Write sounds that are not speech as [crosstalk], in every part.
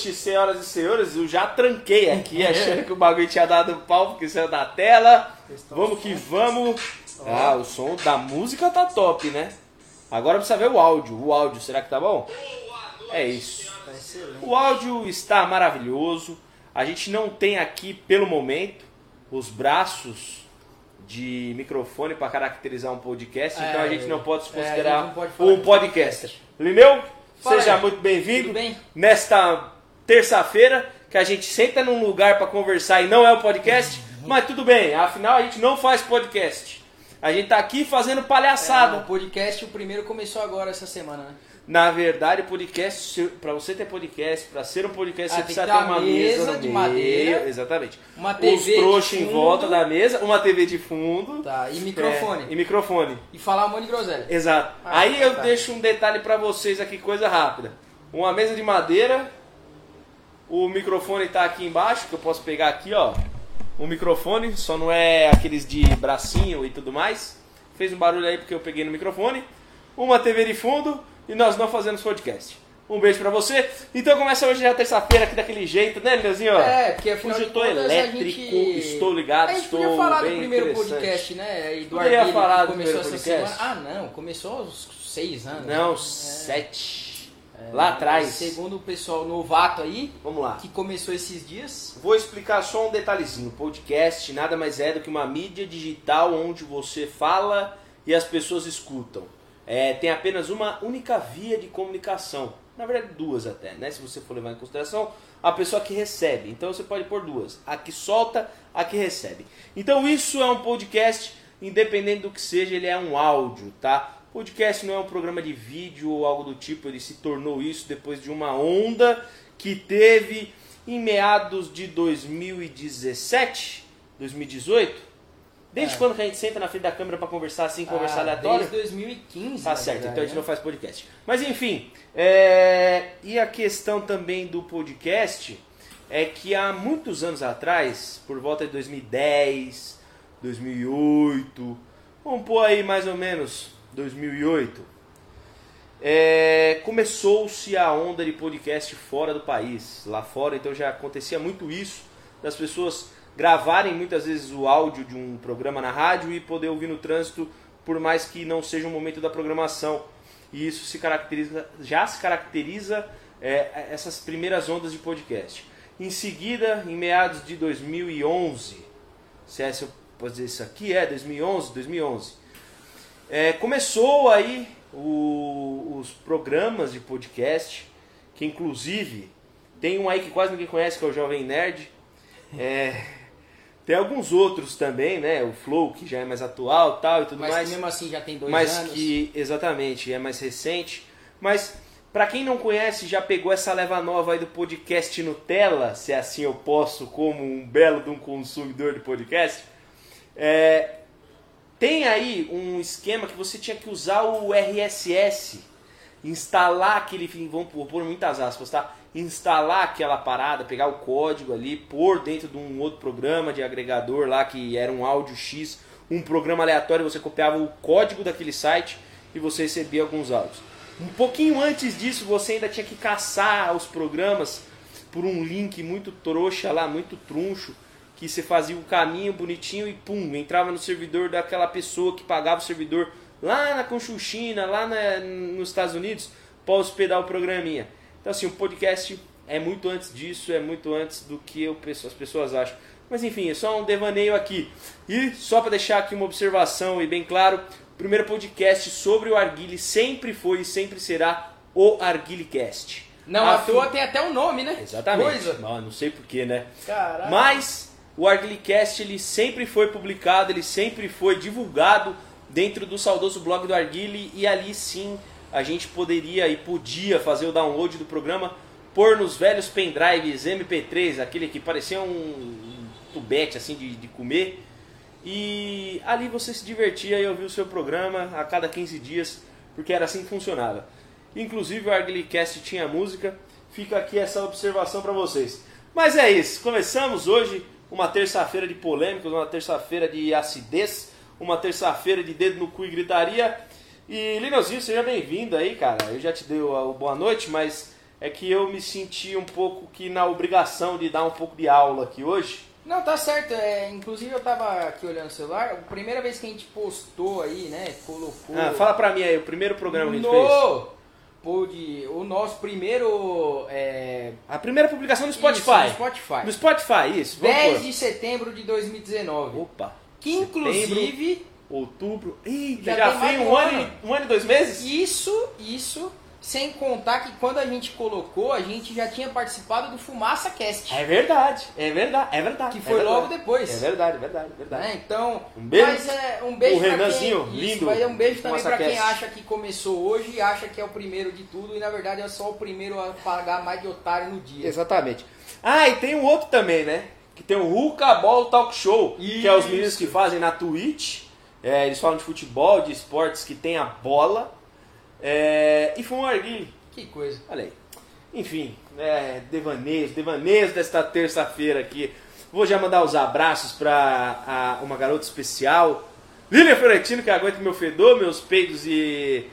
Noite, senhoras e senhores. Eu já tranquei aqui, achando que o bagulho tinha dado pau porque saiu da tela. Vamos que vamos. Ah, o som da música tá top, né? Agora precisa ver o áudio. O áudio, será que tá bom? É isso. Tá. O áudio está maravilhoso. A gente não tem aqui, pelo momento, os braços de microfone para caracterizar um podcast, então a É, gente não pode se é, considerar não pode um podcaster. Lineu, Fala seja muito bem-vindo. Bem? Nesta terça-feira, que a gente senta num lugar para conversar e não é o podcast, mas tudo bem, afinal a gente não faz podcast. A gente tá aqui fazendo palhaçada. É, o podcast, o primeiro começou agora essa semana, né? Na verdade, podcast, para você ter podcast, para ser um podcast, Ah, você precisa ter uma mesa, mesa de meio, madeira, Exatamente. uma Os TV de trouxas em volta da mesa, uma TV de fundo. Tá, e microfone. é, e microfone. E falar um monte de groselha. Exato. Ah, Aí tá, eu tá. deixo um detalhe para vocês aqui, coisa rápida. Uma mesa de madeira. O microfone tá aqui embaixo, que eu posso pegar aqui, ó. O microfone, só não é aqueles de bracinho e tudo mais. Fez um barulho aí porque eu peguei no microfone. Uma TV de fundo e nós não fazemos podcast. Um beijo pra você. Então começa hoje já terça-feira aqui daquele jeito, né, Leozinho? É, porque afinal Hoje de eu tô elétrico, gente... estou ligado, a gente estou podia falar bem do primeiro podcast, né? E do Arguile, falar do começou primeiro podcast? semana. Ah, não, começou aos seis anos. Não, né? sete. É, Lá atrás. Segundo o pessoal novato aí, Vamos lá. que começou esses dias. Vou explicar só um detalhezinho. Podcast nada mais é do que uma mídia digital onde você fala e as pessoas escutam. É, tem apenas uma única via de comunicação. Na verdade, duas até, né? Se você for levar em consideração a pessoa que recebe. Então você pode pôr duas: a que solta, a que recebe. Então isso é um podcast, independente do que seja, ele é um áudio, tá? Podcast não é um programa de vídeo ou algo do tipo, ele se tornou isso depois de uma onda que teve em meados de 2017, 2018. Desde É. quando que a gente senta na frente da câmera para conversar assim, conversar Ah, aleatório? Desde 2015. Tá certo, verdade, então a gente né? não faz podcast. Mas enfim, é, e a questão também do podcast é que há muitos anos atrás, por volta de 2010, 2008, vamos pôr aí mais ou menos 2008, é, começou-se a onda de podcast fora do país. Lá fora, então já acontecia muito isso, das pessoas gravarem muitas vezes o áudio de um programa na rádio e poder ouvir no trânsito, por mais que não seja o momento da programação. E isso se caracteriza, já se caracteriza é, essas primeiras ondas de podcast. Em seguida, em meados de 2011, se é se eu posso dizer isso aqui, é 2011, 2011. É, começou aí o- os programas de podcast, que inclusive tem um aí que quase ninguém conhece, que é o Jovem Nerd. É, tem alguns outros também, né? O Flow, que já é mais atual tal e tudo Mas mais. que mesmo assim já tem dois mas anos. que, exatamente, é mais recente. Mas, pra quem não conhece, já pegou essa leva nova aí do podcast Nutella, se assim eu posso, como um belo de um consumidor de podcast. É, tem aí um esquema que você tinha que usar o RSS, instalar aquele, vamos pôr, muitas aspas, tá? Instalar aquela parada, pegar o código ali, pôr dentro de um outro programa de agregador lá que era um áudio X, um programa aleatório, você copiava o código daquele site e você recebia alguns áudios. Um pouquinho antes disso, você ainda tinha que caçar os programas por um link muito trouxa lá, muito truncho, que você fazia o caminho bonitinho e pum, entrava no servidor daquela pessoa que pagava o servidor lá na Conchuchina, lá na- nos Estados Unidos, para hospedar o programinha. Então assim, o podcast é muito antes disso, é muito antes do que eu, as pessoas acham. Mas enfim, é só um devaneio aqui. E só para deixar aqui uma observação e bem claro, o primeiro podcast sobre o Arguile sempre foi e sempre será o ArguileCast. Não, à toa tem até um nome, né? Exatamente. Coisa. Não, não sei porquê, né? Caralho. Mas o Arguilecast ele sempre foi publicado, ele sempre foi divulgado dentro do saudoso blog do Arguile e ali sim a gente poderia e podia fazer o download do programa, pôr nos velhos pendrives MP3, aquele que parecia um, tubete assim de, de comer. E ali você se divertia e ouvia o seu programa a cada 15 dias, porque era assim que funcionava. Inclusive o Arguilecast tinha música, fica aqui essa observação para vocês. Mas é isso, começamos hoje uma terça-feira de polêmicas, uma terça-feira de acidez, uma terça-feira de dedo no cu e gritaria. E Lineuzinho, seja bem-vindo aí, cara. Eu já te dei o, o boa noite, mas é que eu me senti um pouco que na obrigação de dar um pouco de aula aqui hoje. Não, tá certo. É, inclusive eu tava aqui olhando o celular, a primeira vez que a gente postou aí, né? Colocou. Ah, fala pra mim aí, o primeiro programa que a gente fez. Pod, o nosso primeiro. É, A primeira publicação no isso, Spotify. no Spotify. No Spotify, isso. Vamos 10 pôr. de setembro de 2019. Opa. que setembro. inclusive. Outubro. Eita, Já já, tem foi um um ano, ano. um ano e dois meses? Isso, isso. Sem contar que quando a gente colocou, a gente já tinha participado do Fumaça Cast. É verdade, é verdade, é verdade. Que é foi verdade. logo depois. É verdade, é verdade, é verdade. né? Então, Um beijo mas é um beijo pra Renanzinho, quem, lindo, Isso, mas é um beijo também pra quem acha que começou hoje e acha que é o primeiro de tudo e na verdade é só o primeiro a pagar mais de otário no dia. Exatamente. Ah, e tem um outro também, né? Que tem o Ruka Ball Talk Show, que é os Isso. meninos que fazem na Twitch. É, eles falam de futebol, de esportes que tem a bola. É, e foi um arguilho. Que coisa. Olha aí. Enfim, é, devaneios, devaneios desta terça-feira aqui. Vou já mandar os abraços para uma garota especial, Lilian Fiorentino, que aguenta meu fedor, meus peidos e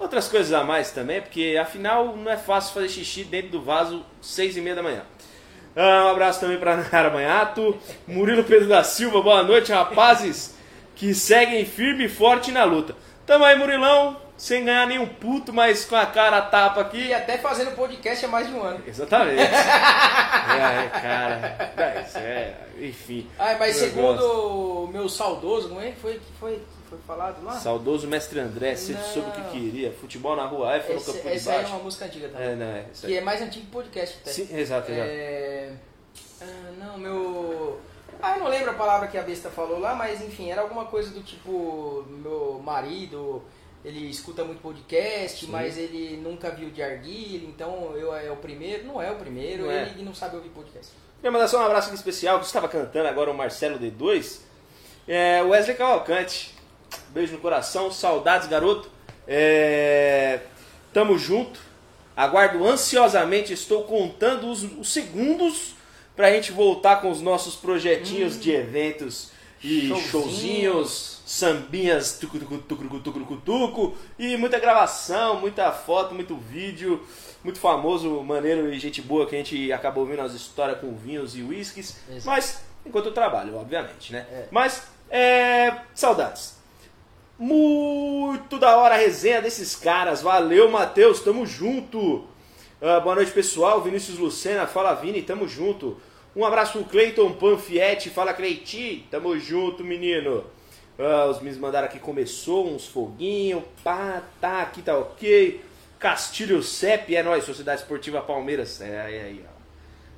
outras coisas a mais também, porque afinal não é fácil fazer xixi dentro do vaso seis e meia da manhã. Ah, um abraço também para Nara Manhato, Murilo Pedro da Silva, boa noite, rapazes que seguem firme e forte na luta. Tamo aí, Murilão, sem ganhar nenhum puto, mas com a cara a tapa aqui. E até fazendo podcast há mais de um ano. Exatamente. [laughs] é, cara. É, é, enfim. Ah, mas segundo o meu saudoso, como é que foi que foi, foi falado lá? Saudoso mestre André, sempre Não. soube o que queria. Futebol na rua, F no Esse, campo de essa aí é baixo. uma música antiga também. É, não, é. Que aí. é mais antigo que podcast até. Sim, exato, exato. É... ah, não, meu. Ah, eu não lembro a palavra que a besta falou lá, mas enfim, era alguma coisa do tipo: meu marido, ele escuta muito podcast, Sim. mas ele nunca viu de arguilha, então eu é o primeiro. Não é o primeiro, Não é. ele não sabe ouvir podcast. Queria mandar só um abraço aqui especial, que estava cantando agora o Marcelo D2. É, Wesley Cavalcante. Beijo no coração, saudades, garoto. É, tamo junto. Aguardo ansiosamente, estou contando os, os segundos pra gente voltar com os nossos projetinhos de eventos e showzinhos, sambinhas, tucu, tucu, tucu, tucu, tucu, tucu, e muita gravação, muita foto, muito vídeo, muito famoso, maneiro e gente boa que a gente acabou ouvindo as histórias com vinhos e whiskies, Exato. mas enquanto eu trabalho, obviamente, né? É. Mas, é, saudades. Muito da hora a resenha desses caras. Valeu, Matheus. Tamo junto. Ah, boa noite, pessoal. Vinícius Lucena. Fala, Vini. Tamo junto. Um abraço pro Cleiton Panfietti. Fala, Cleiti. Tamo junto, menino. Ah, os meninos mandaram aqui. Começou uns foguinhos. Pá, tá. Aqui tá ok. Castilho Cep. É nóis. Sociedade Esportiva Palmeiras. É aí, aí, ó.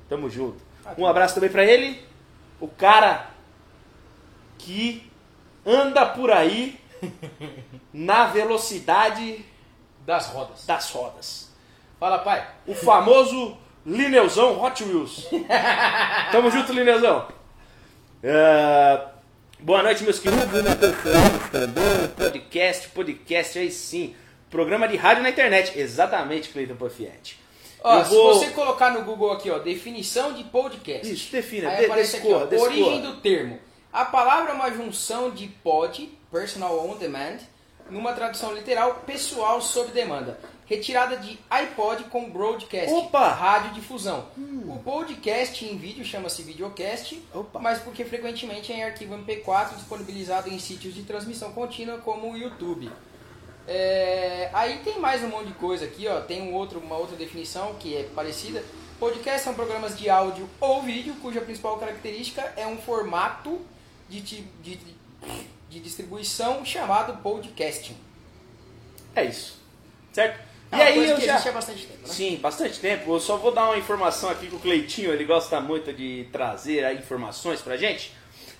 Tamo junto. Um abraço também pra ele. O cara que anda por aí [laughs] na velocidade Das rodas. das rodas. Fala, pai. O famoso Lineuzão Hot Wheels. [laughs] Tamo junto, Lineuzão. É, boa noite, meus queridos. Podcast, podcast, aí sim. Programa de rádio na internet. Exatamente, Cleiton Panfietti. Ó, Eu se vou- você colocar no Google aqui, ó, definição de podcast. Isso, defina, Aí de- aparece aqui, ó, origem do termo. A palavra é uma junção de pod, personal on demand, numa tradução literal, pessoal sob demanda. Retirada de iPod com broadcast, Opa! Hum. rádio difusão. O podcast em vídeo chama-se videocast, Opa. mas porque frequentemente é em arquivo MP4 disponibilizado em sítios de transmissão contínua como o YouTube. É, aí tem mais um monte de coisa aqui, ó. Tem um outro, uma outra definição que é parecida. Podcast são programas de áudio ou vídeo cuja principal característica é um formato de, ti- de, de distribuição chamado podcasting. É isso. Certo? É e aí eu já... há bastante tempo, né? Sim, bastante tempo. Eu só vou dar uma informação aqui que o Cleitinho, ele gosta muito de trazer aí informações pra gente.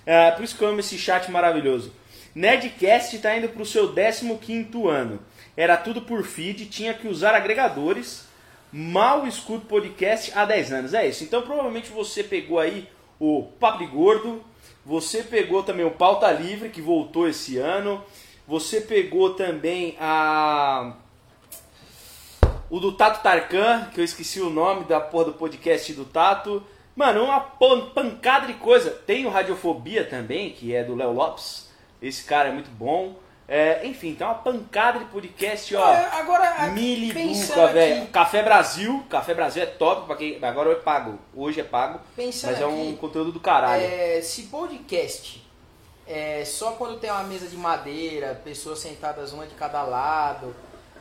É, por isso que eu amo esse chat maravilhoso. Nerdcast está indo pro seu 15º ano. Era tudo por feed, tinha que usar agregadores. Mal escuto podcast há 10 anos. É isso. Então provavelmente você pegou aí o Papo de Gordo, você pegou também o Pauta Livre, que voltou esse ano. Você pegou também a o do Tato Tarkan, que eu esqueci o nome da porra do podcast do Tato. Mano, uma pan- pancada de coisa. Tem o Radiofobia também, que é do Léo Lopes. Esse cara é muito bom. É, enfim, tem uma pancada de podcast, ó. É, Agora, Mili pensando Duca, velho. Café Brasil. Café Brasil é top pra quem. Agora é pago. Hoje é pago. Pensando mas é um aqui, conteúdo do caralho. É, se podcast é só quando tem uma mesa de madeira, pessoas sentadas uma de cada lado,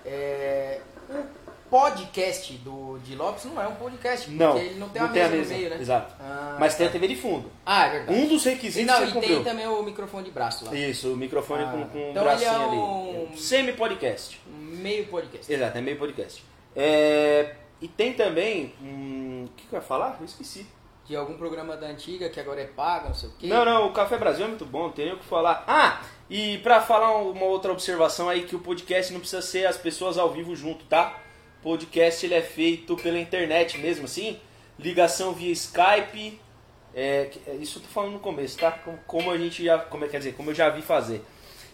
é, o podcast do de Lopes não é um podcast, porque não, ele não tem não uma tem mesa, a mesa. no meio, né? Exato. Ah, mas tem a tá. TV de fundo. Ah, é verdade. Um dos E, requisitos não, que e você tem cumpriu. também o microfone de braço lá. Isso, o microfone Ah, com, com um então ele é bracinho um- ali. Semi-podcast. Meio podcast. Exato, é meio podcast. É, e tem também. hum, O que, que eu ia falar? Eu esqueci. De algum programa da antiga que agora é pago, não sei o quê. Não, não, o Café Brasil é muito bom, tem o que falar. Ah, e pra falar uma outra observação aí, que o podcast não precisa ser as pessoas ao vivo junto, tá? Podcast ele é feito pela internet mesmo, assim, ligação via Skype, é, é, isso eu tô falando no começo, tá? Como, a gente já, como, é- quer dizer, como eu já vi fazer.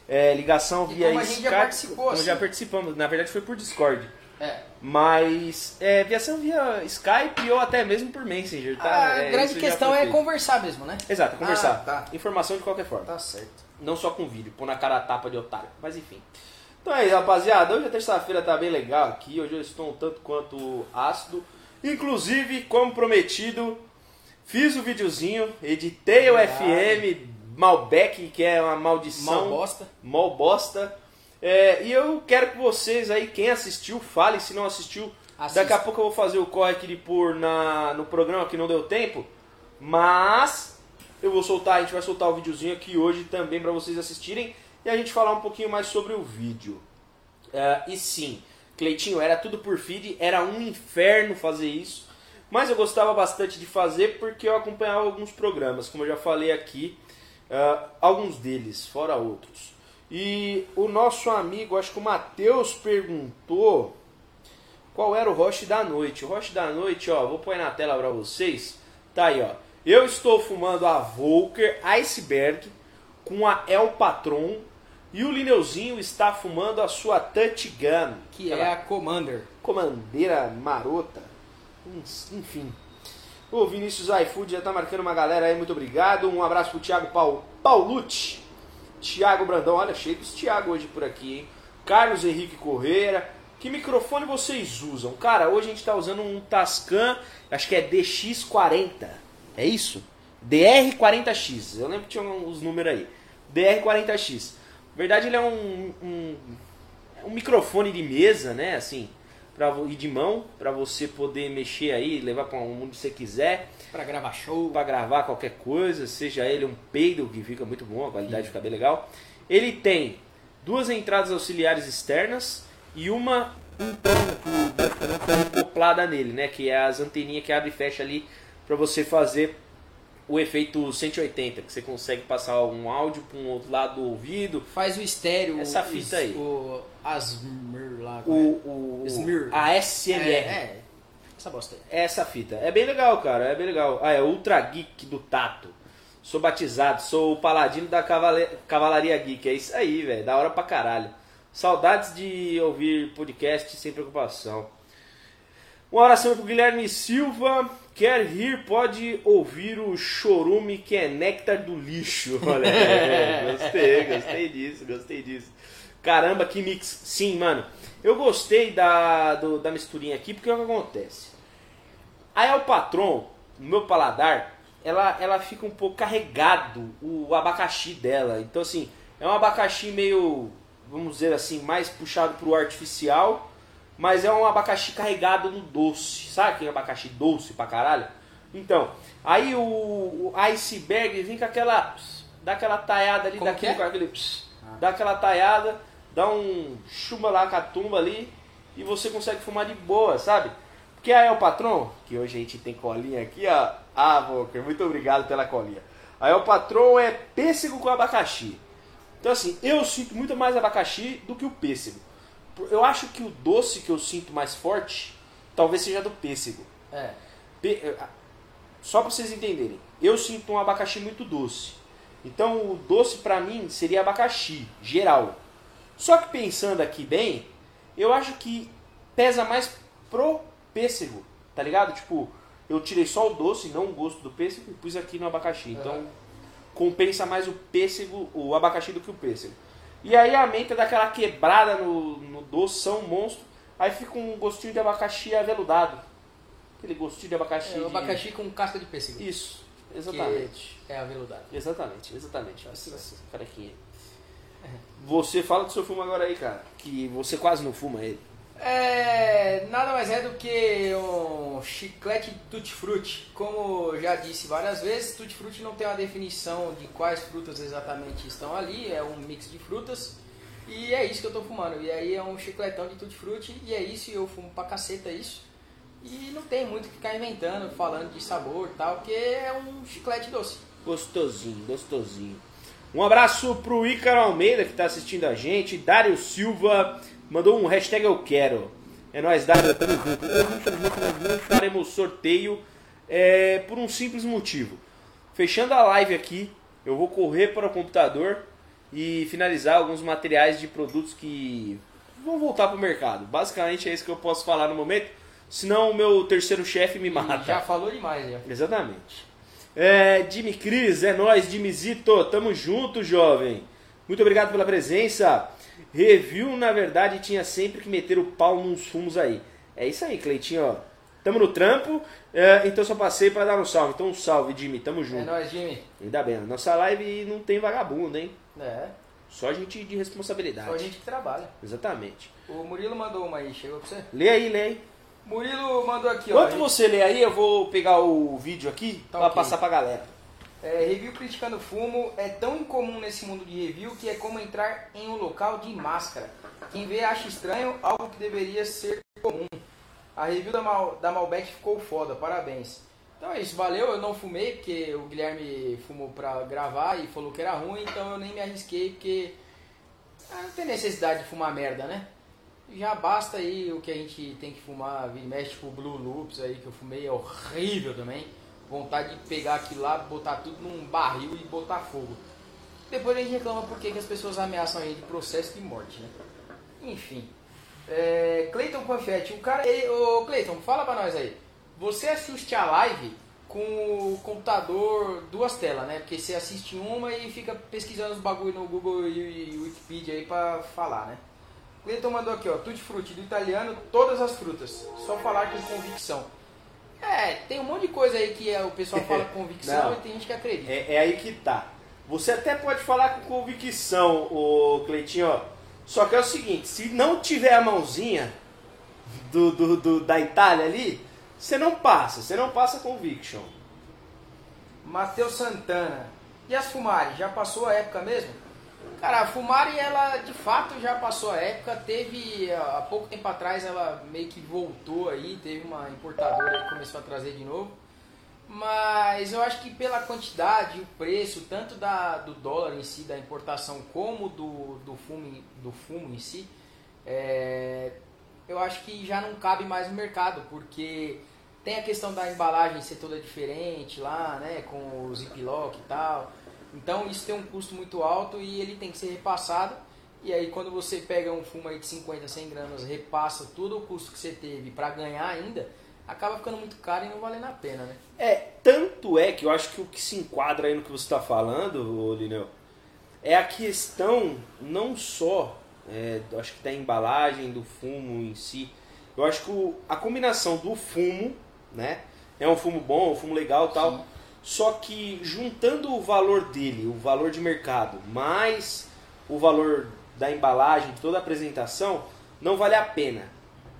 É, ligação E via como a gente já Skype, participou, como assim. já participamos, na verdade foi por Discord. É. Mas é, viação via Skype ou até mesmo por Messenger, tá? A É, grande questão é conversar mesmo, né? Exato, conversar. Ah, tá. Informação de qualquer forma. Tá certo. Não só com vídeo, pôr na cara a tapa de otário. Mas enfim. Então é isso, rapaziada. Hoje a terça-feira tá bem legal aqui. Hoje eu estou um tanto quanto ácido. Inclusive, como prometido, fiz o videozinho, editei o Verdade. FM Malbec, que é uma maldição. Mal bosta. Mó bosta. É, e eu quero que vocês aí, quem assistiu, fale. Se não assistiu, Assista. daqui a pouco eu vou fazer o corre aqui de pôr na, no programa que não deu tempo. Mas eu vou soltar, a gente vai soltar o videozinho aqui hoje também para vocês assistirem e a gente falar um pouquinho mais sobre o vídeo. É, e sim, Cleitinho, era tudo por feed, era um inferno fazer isso. Mas eu gostava bastante de fazer porque eu acompanhava alguns programas, como eu já falei aqui, ah, alguns deles, fora outros. E o nosso amigo, acho que o Matheus perguntou qual era o roche da noite. O roche da noite, ó, vou pôr na tela pra vocês. Tá aí, ó. Eu estou fumando a Volker Iceberg com a El Patron e o Lineuzinho está fumando a sua Touch Gun, Que é a Commander. comandeira marota. Ens- Enfim. O Vinícius iFood já tá marcando uma galera aí, muito obrigado. Um abraço pro Thiago Paul, Paulucci. Thiago Brandão, olha, cheio dos Thiago hoje por aqui, hein? Carlos Henrique Correira. Que microfone vocês usam? Cara, hoje a gente tá usando um Tascam, acho que é DX40. É isso? DR40X. Eu lembro que tinha os números aí. DR40X. Na verdade, ele é um, um, um microfone de mesa, né? Assim, pra, e de mão, para você poder mexer aí, levar para onde você quiser, Pra gravar show. para gravar qualquer coisa, seja ele um peido, que fica muito bom, a qualidade fica bem legal. Ele tem duas entradas auxiliares externas e uma acoplada nele, né? Que é as anteninhas que abre e fecha ali para você fazer o efeito 180, que você consegue passar um áudio para um outro lado do ouvido. Faz o estéreo. Essa os- fita aí. O Asmr lá. O, como o, Smear. a é? SMR. É, é. Essa bosta aí. Essa fita. É bem legal, cara. É bem legal. Ah, é Ultra Geek do Tato. Sou batizado, sou o paladino da cavale... Cavalaria Geek. É isso aí, velho. Da hora pra caralho. Saudades de ouvir podcast sem preocupação. Um abração pro Guilherme Silva. Quer rir, pode ouvir o chorume que é néctar do lixo. [laughs] Olha, gostei, gostei disso, gostei disso. Caramba, que mix. Sim, mano. Eu gostei da, do- da misturinha aqui, porque é o que acontece. A El Patron, no meu paladar, ela, ela fica um pouco carregado o abacaxi dela. Então, assim, é um abacaxi meio, vamos dizer assim, mais puxado pro artificial, mas é um abacaxi carregado no doce. Sabe aquele abacaxi doce pra caralho? Então, aí o, o iceberg vem com aquela. dá aquela taiada ali, Como aquele, é? com aquele dá aquela taiada, dá um chumba lá com a tumba ali e você consegue fumar de boa, sabe? Porque aí é o patrão, que hoje a gente tem colinha aqui, ó. Ah, Volker, muito obrigado pela colinha. Aí o patrão é pêssego com abacaxi. Então assim, eu sinto muito mais abacaxi do que o pêssego. Eu acho que o doce que eu sinto mais forte, talvez seja do pêssego. É. Eh, Só para vocês entenderem, eu sinto um abacaxi muito doce. Então o doce pra mim seria abacaxi, geral. Só que pensando aqui bem, eu acho que pesa mais pro pêssego, tá ligado? Tipo, eu tirei só o doce, não o gosto do pêssego, e pus aqui no abacaxi. Então Aham. compensa mais o pêssego, o abacaxi do que o pêssego. E aí a menta dá aquela quebrada no, no um monstro. Aí fica um gostinho de abacaxi aveludado. Aquele gostinho de abacaxi. É, de- abacaxi com casca de pêssego. Isso, exatamente. Que é aveludado. Exatamente, exatamente. Essa, essa carequinha. Você fala do seu fumo agora aí, cara. Que você quase não fuma ele. É, nada mais é do que um chiclete tutti-frutti. Como já disse várias vezes, tutti-frutti não tem uma definição de quais frutas exatamente estão ali, é um mix de frutas. E é isso que eu tô fumando. E aí é um chicletão de tutti-frutti e é isso, e eu fumo pra caceta isso. E não tem muito que ficar inventando, falando de sabor e tal, porque é um chiclete doce. Gostosinho, gostosinho. Um abraço pro Ícaro Almeida que tá assistindo a gente. Dário Silva mandou um hashtag eu quero. É nóis, Dário. Tamo junto. Nós faremos sorteio é, por um simples motivo. Fechando a live aqui, eu vou correr para o computador e finalizar alguns materiais de produtos que vão voltar pro mercado. Basicamente é isso que eu posso falar no momento. Senão o meu terceiro chefe me mata. Já falou demais, já. Exatamente. É, Jimmy Cris, é nóis, Jimmyzito, tamo junto, jovem. Muito obrigado pela presença. Review, na verdade, tinha sempre que meter o pau nos fumos aí. É isso aí, Cleitinho, ó. Tamo no trampo, é, então só passei pra dar um salve. Então, um salve, Jimmy, tamo É junto. nóis, Jimmy. Ainda bem, nossa live não tem vagabundo, hein? É, Só gente de responsabilidade. só a gente que trabalha. Exatamente. O Murilo mandou uma aí, chegou pra você? Lê aí, lê aí. Murilo mandou aqui, ó. Enquanto você lê aí, eu vou pegar o vídeo aqui Tá pra ok. passar pra galera. É, review criticando fumo é tão incomum nesse mundo de review que é como entrar em um local de máscara. Quem vê acha estranho algo que deveria ser comum. A review da, Mal, da Malbec ficou foda, parabéns. Então é isso, valeu. Eu não fumei porque o Guilherme fumou pra gravar e falou que era ruim, então eu nem me arrisquei porque ah, não tem necessidade de fumar merda, né? Já basta aí o que a gente tem que fumar, mexe, tipo o Blue Loops aí que eu fumei, é horrível também. Vontade de pegar aquilo lá, botar tudo num barril e botar fogo. Depois a gente reclama porque que as pessoas ameaçam gente de processo de morte, né? Enfim. É, Cleiton Panfetti, o cara. Ei, ô Cleiton, fala pra nós aí. Você assiste a live com o computador, duas telas, né? Porque você assiste uma e fica pesquisando os bagulho no Google e, e Wikipedia aí pra falar, né? Cleiton mandou aqui, ó, tutti frutti, do italiano, todas as frutas. Só falar com convicção. É, tem um monte de coisa aí que é, o pessoal fala com [laughs] convicção Não. e tem gente que acredita. É, é aí que tá. Você até pode falar com convicção, o Cleitinho, ó. Só que é o seguinte, se não tiver a mãozinha do, do- do- da Itália ali, você não passa, você não passa conviction. Matheus Santana. E as Fumari, já passou a época mesmo? Cara, a Fumari, ela de fato já passou a época. Teve, há pouco tempo atrás, ela meio que voltou aí. Teve uma importadora que começou a trazer de novo. Mas eu acho que pela quantidade, o preço, tanto da, do dólar em si, da importação, como do, do, fumo, do fumo em si, é, eu acho que já não cabe mais no mercado, porque tem a questão da embalagem ser toda diferente lá, né, com o ziplock e tal. Então isso tem um custo muito alto e ele tem que ser repassado. E aí quando você pega um fumo aí de 50, 100 gramas, repassa todo o custo que você teve para ganhar ainda, acaba ficando muito caro e não valendo a pena, né? É, tanto é que eu acho que o que se enquadra aí no que você está falando, Lineu, é a questão não só, é, acho que da embalagem, do fumo em si. Eu acho que o- a combinação do fumo, né, é um fumo bom, um fumo legal e tal, Sim. Só que juntando o valor dele, o valor de mercado, mais o valor da embalagem, de toda a apresentação, não vale a pena.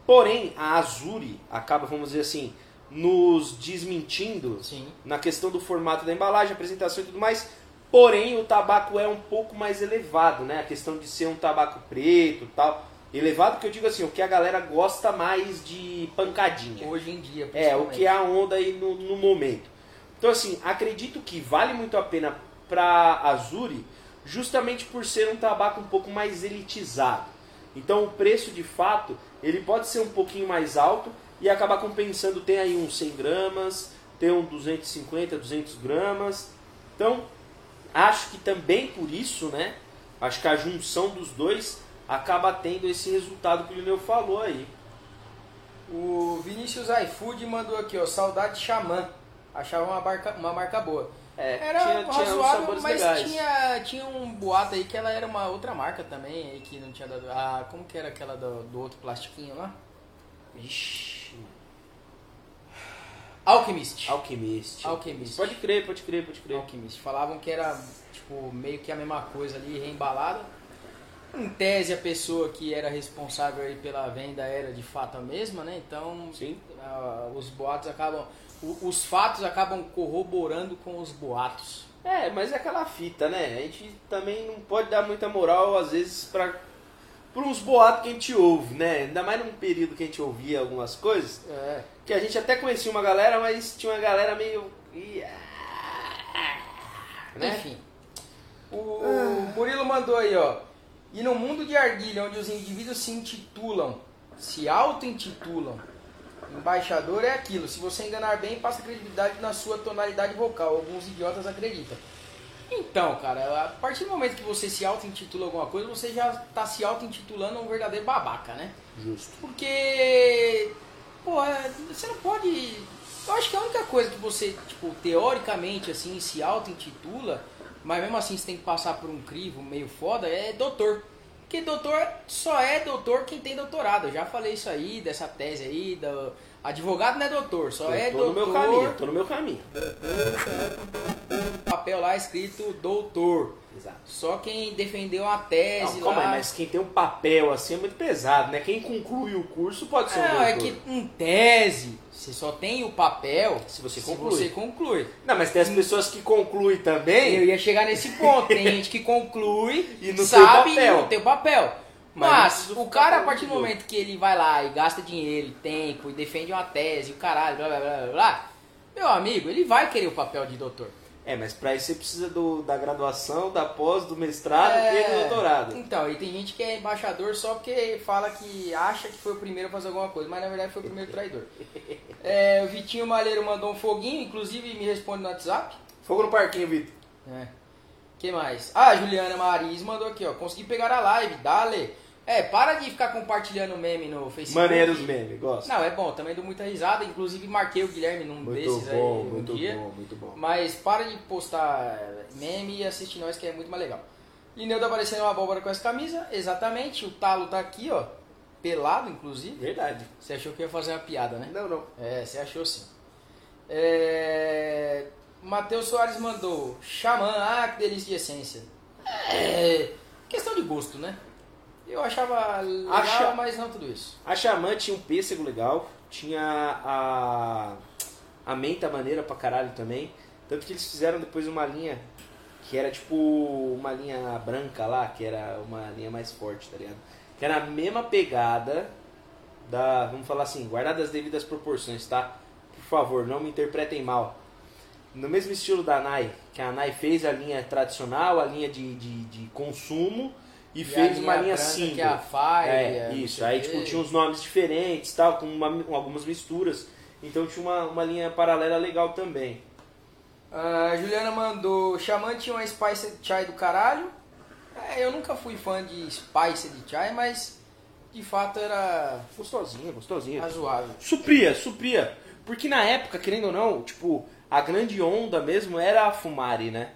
Porém, a Azuri acaba, vamos dizer assim, nos desmentindo Sim. na questão do formato da embalagem, apresentação e tudo mais. Porém, o tabaco é um pouco mais elevado, né? A questão de ser um tabaco preto e tal. Elevado que eu digo assim, o que a galera gosta mais de pancadinha. Hoje em dia, É, o que é a onda aí no, no momento. Então, assim, acredito que vale muito a pena para Azuri, justamente por ser um tabaco um pouco mais elitizado. Então, o preço, de fato, ele pode ser um pouquinho mais alto e acabar compensando. Tem aí uns 100 gramas, tem um 250, 200 gramas. Então, acho que também por isso, né? Acho que a junção dos dois acaba tendo esse resultado que o Lineu falou aí. O Vinícius iFood mandou aqui, ó, saudade Xamã. Achava uma marca, uma marca boa. É, Era tinha, tinha razoável, sabores mas legais. tinha, tinha um boato aí que ela era uma outra marca também, aí que não tinha dado. Ah, como que era aquela do, do outro plastiquinho lá? Ixi, Alchemist. Alquimist. Alquimist. Pode crer, pode crer, pode crer. Alchemist. Falavam que era, tipo, meio que a mesma coisa ali, reembalada. Em tese, a pessoa que era responsável aí pela venda era de fato a mesma, né? Então, Sim. ah, os boatos acabam... o- os fatos acabam corroborando com os boatos. É, mas é aquela fita, né? A gente também não pode dar muita moral, às vezes, por uns boatos que a gente ouve, né? Ainda mais num período que a gente ouvia algumas coisas, É. que a gente até conhecia uma galera, mas tinha uma galera meio... Ih, Né? Enfim. O Murilo mandou aí, ó. E no mundo de arguilha, onde os indivíduos se intitulam, se auto-intitulam, embaixador é aquilo. Se você enganar bem, passa credibilidade na sua tonalidade vocal. Alguns idiotas acreditam. Então, cara, a partir do momento que você se auto-intitula alguma coisa, você já tá se auto-intitulando um verdadeiro babaca, né? Justo. Porque, porra, você não pode. Eu acho que a única coisa que você, tipo, teoricamente, assim, se auto-intitula, mas mesmo assim você tem que passar por um crivo meio foda, é doutor. Porque doutor só é doutor quem tem doutorado. Eu já falei isso aí, dessa tese aí, do... advogado não é doutor, só é tô no doutor. meu caminho, tô no meu caminho. Papel lá escrito doutor. Exato. Só quem defendeu a tese Não, calma lá. aí, mas quem tem um papel assim é muito pesado, né? Quem conclui o curso pode ser um Não, é doutor. que em tese, você só tem o papel Se você se conclui. você conclui. Não, mas tem as pessoas que concluem também. Eu ia chegar nesse [laughs] ponto. Tem gente que conclui E não tem sabe papel. e não tem o papel. Mas não Mas, o cara, a partir do momento que ele vai lá e gasta dinheiro, tempo, e defende uma tese, o caralho, blá blá blá blá blá, meu amigo, ele vai querer o papel de doutor. É, mas pra isso você precisa do, da graduação, da pós, do mestrado É, e do doutorado. Então, e tem gente que é embaixador só porque fala que acha que foi o primeiro a fazer alguma coisa, mas na verdade foi o primeiro traidor. [laughs] É, o Vitinho Malheiro mandou um foguinho, inclusive me responde no WhatsApp. Fogo no parquinho, Vitor. É. que mais? Ah, a Juliana Mariz mandou aqui, ó. Consegui pegar a live, dale. É, para de ficar compartilhando meme no Facebook. Maneiros meme, gosto. Não, é bom, também dou muita risada. Inclusive marquei o Guilherme num muito desses bom, aí um muito dia. bom, muito bom. Mas para de postar meme e assistir nós, que é muito mais legal. Lineu tá parecendo uma abóbora com essa camisa, exatamente. O talo tá aqui, ó. Pelado, inclusive. Verdade. Você achou que eu ia fazer uma piada, né? Não, não. É, você achou sim. É... Matheus Soares mandou. Xamã, ah, que delícia de essência. É. Questão de gosto, né? Eu achava legal, Acha- mas não tudo isso. A Xamã tinha um pêssego legal, tinha a, a menta maneira pra caralho também. Tanto que eles fizeram depois uma linha que era tipo uma linha branca lá, que era uma linha mais forte, tá ligado? Que era a mesma pegada da, vamos falar assim, guardadas as devidas proporções, tá? Por favor, não me interpretem mal. No mesmo estilo da Nai, que a Nai fez a linha tradicional, a linha de, de, de consumo, e, E fez uma linha single. Que é a Fire. É, isso. Aí, tipo, tinha uns nomes diferentes, tal, com, uma- com algumas misturas. Então tinha uma, uma linha paralela legal também. A Juliana mandou. Xamã tinha uma Spice Chai do caralho. É, eu nunca fui fã de Spice de Chai, mas de fato era Gostosinha, gostosinha. razoável. Supria, supria. Porque na época, querendo ou não, tipo, a grande onda mesmo era a Fumari, né?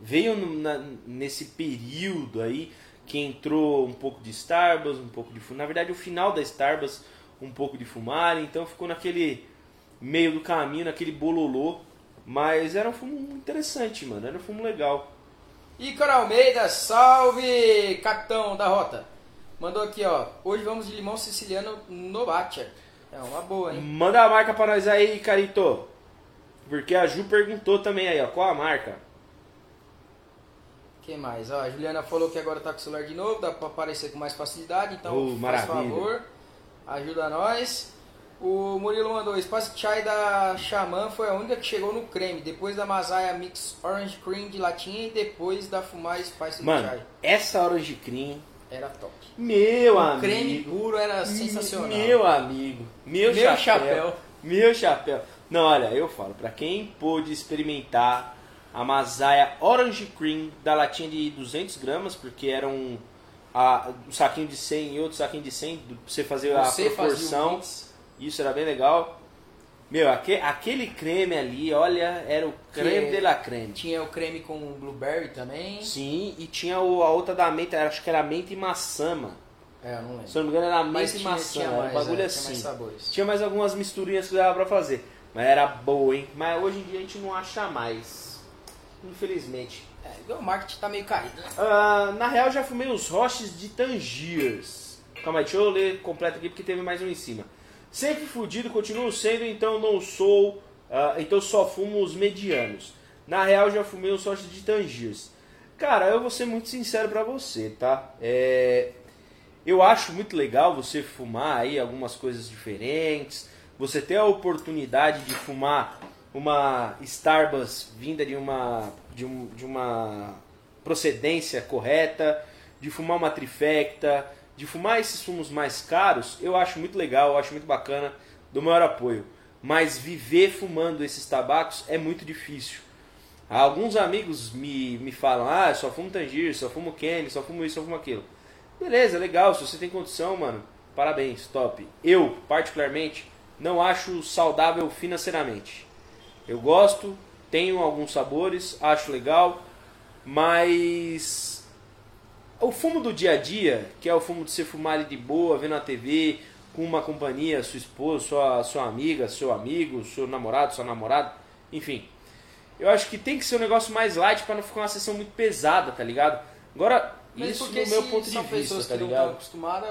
Veio no- na- nesse período aí que entrou um pouco de Starbucks, um pouco de Na verdade, o final da Starbucks, um pouco de Fumari. Então ficou naquele meio do caminho, naquele bololô. Mas era um fumo interessante, mano. Era um fumo legal. Ícaro Almeida, salve! Capitão da Rota. Mandou aqui, ó. Hoje vamos de limão siciliano no Batia. É uma boa, hein? Manda a marca pra nós aí, Carito. Porque a Ju perguntou também aí, ó. Qual a marca? Que mais? Ó, a Juliana falou que agora tá com o celular de novo, dá pra aparecer com mais facilidade, então Oh, faz maravilha. favor, ajuda nós. O Murilo mandou, o Spice Chai da Xamã foi a única que chegou no creme, depois da Masaya Mix Orange Cream de latinha e depois da Fumar Spice Mano, Chai. essa Orange Cream, Era top. meu o amigo. creme puro era sensacional. Meu amigo. Meu, Meu chapéu, chapéu. Meu chapéu. Não, olha, eu falo, pra quem pôde experimentar a Masaya Orange Cream da latinha de 200 gramas, porque era um, a, um saquinho de 100 e outro saquinho de 100, pra você fazer Você a proporção. Isso era bem legal. Meu, aque- aquele creme ali, olha, era o creme Que- de la creme. Tinha o creme com blueberry também. Sim, e tinha o- a outra da menta, acho que era menta e maçã, mano. É, eu não lembro. Se eu não me engano, era menta e maçã, tinha era um mais, bagulho é, assim. tinha mais sabores. Tinha mais algumas misturinhas que dava pra fazer. Mas era boa, hein? Mas hoje em dia a gente não acha mais. Infelizmente. É, o marketing tá meio caído, né? Ah, na real, já fumei os roches de Tangiers. Calma aí, deixa eu ler completo aqui porque teve mais um em cima. Sempre fudido, continuo sendo, então não sou. ah, então só fumo os medianos. Na real, já fumei os roches de Tangiers. Cara, eu vou ser muito sincero pra você, tá? É, eu acho muito legal você fumar aí algumas coisas diferentes. Você ter a oportunidade de fumar uma Starbucks vinda de uma, de, um- de uma procedência correta, de fumar uma trifecta, de fumar esses fumos mais caros, eu acho muito legal, eu acho muito bacana, do maior apoio. Mas viver fumando esses tabacos é muito difícil. Alguns amigos me, me falam, ah, só fumo Tangier, só fumo Kenny, só fumo isso, só fumo aquilo. Beleza, legal, se você tem condição, mano, parabéns, top. Eu, particularmente, não acho saudável financeiramente. Eu gosto, tenho alguns sabores, acho legal, mas o fumo do dia a dia, que é o fumo de você fumar ali de boa, vendo a TV, com uma companhia, sua esposa, sua, sua amiga, seu amigo, seu namorado, sua namorada, enfim. Eu acho que tem que ser um negócio mais light pra não ficar uma sessão muito pesada, tá ligado? Agora, Mas isso do meu ponto de vista, tá ligado?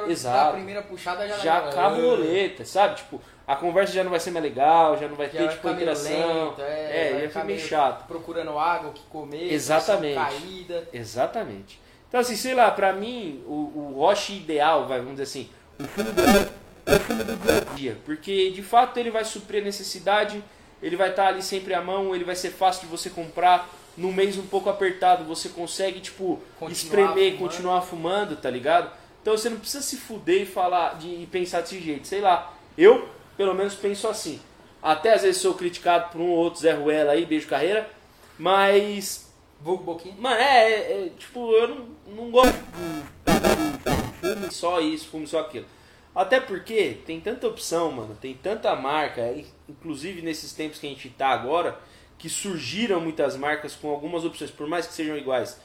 Exato. da primeira puxada já, Já acaba o roleta, sabe? Tipo, a conversa já não vai ser mais legal, já não vai Já ter, vai tipo, interação. lento, é, é, ia ficar meio chato. procurando água, o que comer, Exatamente. caída. Exatamente. Então, assim, sei lá, pra mim, o, o Roche ideal, vai, vamos dizer assim, o fumo do, o fumo do dia. Porque, de fato, ele vai suprir a necessidade, ele vai estar ali sempre à mão, ele vai ser fácil de você comprar. Num mês um pouco apertado, você consegue, tipo, Continuar espremer, fumando. continuar fumando, tá ligado? Então você não precisa se fuder e falar, de, e pensar desse jeito. Sei lá, eu, pelo menos, penso assim. Até às vezes sou criticado por um ou outro Zé Ruela aí, beijo carreira, mas Vulgo Boquinha. Mano, é, é, é, tipo, eu não, não gosto do fume só isso, fume só aquilo. Até porque tem tanta opção, mano, tem tanta marca, inclusive nesses tempos que a gente tá agora, que surgiram muitas marcas com algumas opções, por mais que sejam iguais,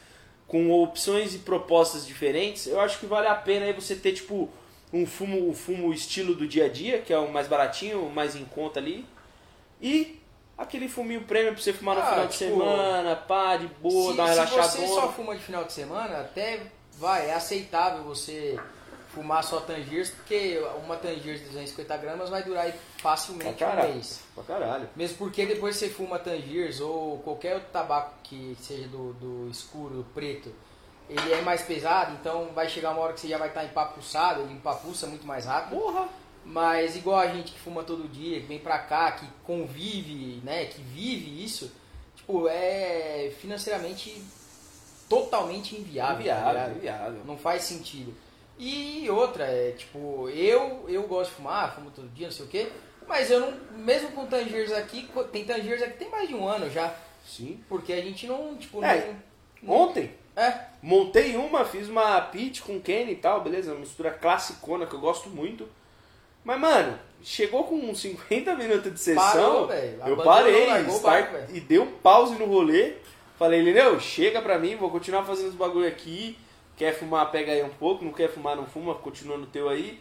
com opções e propostas diferentes, eu acho que vale a pena aí você ter, tipo, um fumo, um fumo estilo do dia a dia, que é o mais baratinho, o mais em conta ali, e aquele fuminho premium pra você fumar no Ah, final de tipo, semana, pá, de boa, se, dar uma se relaxadona. você só fuma de final de semana, até vai, é aceitável você fumar só Tangiers, porque uma Tangiers de 250 gramas vai durar facilmente Pra um caralho. mês. Pra caralho. Mesmo porque depois você fuma Tangiers ou qualquer outro tabaco que seja do, do escuro, do preto, ele é mais pesado, então vai chegar uma hora que você já vai estar empapuçado, ele empapuça muito mais rápido. Porra! Mas igual a gente que fuma todo dia, que vem pra cá, que convive, né, que vive isso, tipo, é financeiramente totalmente inviável. tá Inviável, ligado? inviável. Não faz sentido. E outra, é tipo, eu eu gosto de fumar, fumo todo dia, não sei o quê, mas eu não, mesmo com Tangiers aqui, tem Tangiers aqui tem mais de um ano já, Sim. porque a gente não, tipo, É, não... Ontem, É, montei uma, fiz uma pitch com Kenny e tal, beleza? Uma mistura classicona que eu gosto muito. Mas, mano, chegou com uns 50 minutos de sessão, Parou, eu parei largou start- barco, e dei um pause no rolê. Falei, Lineu, chega pra mim, vou continuar fazendo os bagulho aqui. Quer fumar, pega aí um pouco. Não quer fumar, não fuma, continua no teu aí.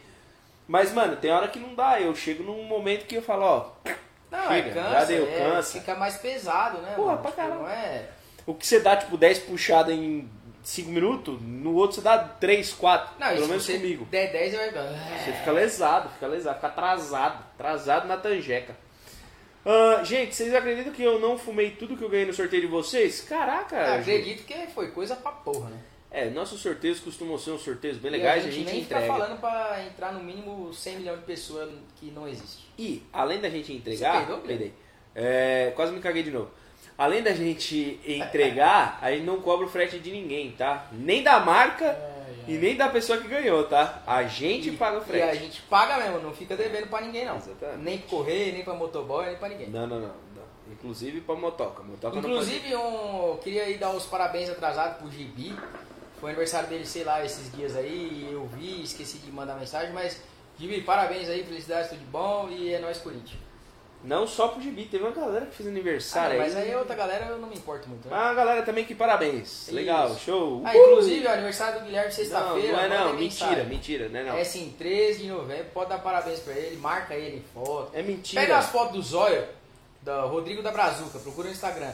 Mas, mano, tem hora que não dá. Eu chego num momento que eu falo, ó, não, Chega, é cansa, já deu, é, cansa. fica mais pesado, né? Porra, mano? pra Tipo, caralho. É... o que você dá, tipo, 10 puxadas em 5 minutos, no outro você dá 3, 4. Não, e pelo menos comigo. der 10, vai... Você fica lesado, fica lesado, fica atrasado, atrasado na tanjeca. Ah, gente, vocês acreditam que eu não fumei tudo que eu ganhei no sorteio de vocês? Caraca! Ah, gente. acredito que foi coisa pra porra, né? É, nossos sorteios costumam ser uns sorteios bem E legais a e gente, nem entrega. fica falando pra entrar no mínimo 100 milhões de pessoas que não existe. E, além da gente entregar. Você peidou, peidei. É, quase me caguei de novo. Além da gente entregar, a gente não cobra o frete de ninguém, tá? Nem da marca e nem da pessoa que ganhou, tá? A gente E- paga o E a frete. gente paga mesmo, não fica devendo pra ninguém não. Exatamente. Nem pra correr, nem pra motoboy, nem pra ninguém. Não, não, não, não. Inclusive pra motoca. motoca Inclusive, um, eu queria aí dar os parabéns atrasados pro Gibi. Foi aniversário dele, sei lá, esses dias aí. Eu vi, esqueci de mandar mensagem, mas Gibi, parabéns aí, felicidades, tudo de bom e é nóis Corinthians. Não só pro gibi, teve uma galera que fez Ah, aniversário não, mas aí. aí outra galera eu não me importo muito. Né? Ah, galera também que parabéns. Isso. Legal, show. Ah, inclusive, o aniversário do Guilherme não, sexta-feira. não é não, mentira, mensagem. mentira, não é não. É sim, 13 de novembro, pode dar parabéns pra ele, marca ele em foto. É mentira. Pega as fotos do Zóio, do Rodrigo da Brazuca, procura no Instagram.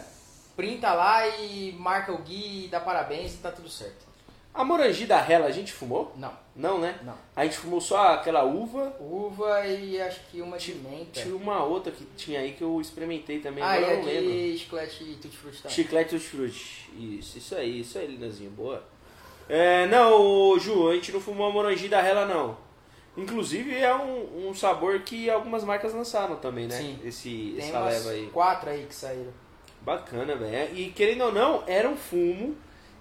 Printa lá e marca o Gui dá parabéns e tá tudo certo. A morangi da Rela a gente fumou? Não, Não, né? não. A gente fumou só aquela uva. Uva e acho que uma de menta. Tinha uma outra que tinha aí que eu experimentei também, Ah, agora eu é não lembro. chiclete tutti frutti também. Chiclete dos frutti. Isso, isso aí, isso aí, Linazinho, boa. É, não, Ju, a gente não fumou a morangi da Rela, não. Inclusive é um, um sabor que algumas marcas lançaram também, né? Sim. Esse, Tem essa leva aí. quatro aí que saíram. Bacana, velho. E querendo ou não, era um fumo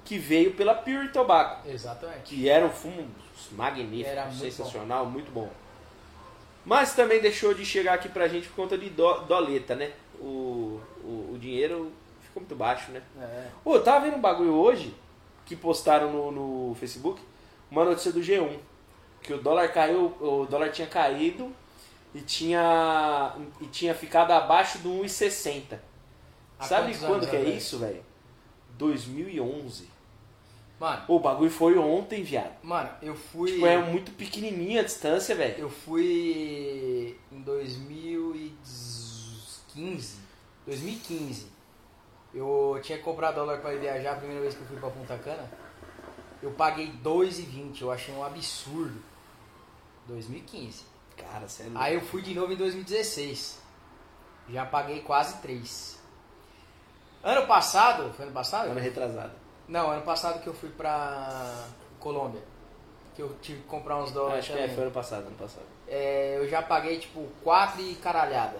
que veio pela Pure Tobacco. Exatamente. Que era um fumo magnífico, Era muito sensacional, muito bom. Mas também deixou de chegar aqui pra gente por conta de doleta, né? O, o, o dinheiro ficou muito baixo, né? É. Ô, eu tava vendo um bagulho hoje, que postaram no, no Facebook, uma notícia do G1. Que o dólar caiu, o dólar tinha caído e tinha, e tinha ficado abaixo do 1,60. Há Sabe quando que é atrás? isso, velho? 2011. Mano, O bagulho foi ontem, viado. mano, eu fui. Tipo, é muito pequenininha a distância, velho. Eu fui em 2015. 2015. Eu tinha comprado dólar para viajar a primeira vez que eu fui pra Punta Cana. Eu paguei 2,20. Eu achei um absurdo. 2015. Cara, sério. Aí eu fui de novo em 2016. Já paguei quase 3. Ano passado, foi ano passado? Ano retrasado. Não, ano passado que eu fui pra Colômbia. Que eu tive que comprar uns dólares Acho que é, também. foi ano passado, ano passado. É, eu já paguei tipo 4 e caralhada.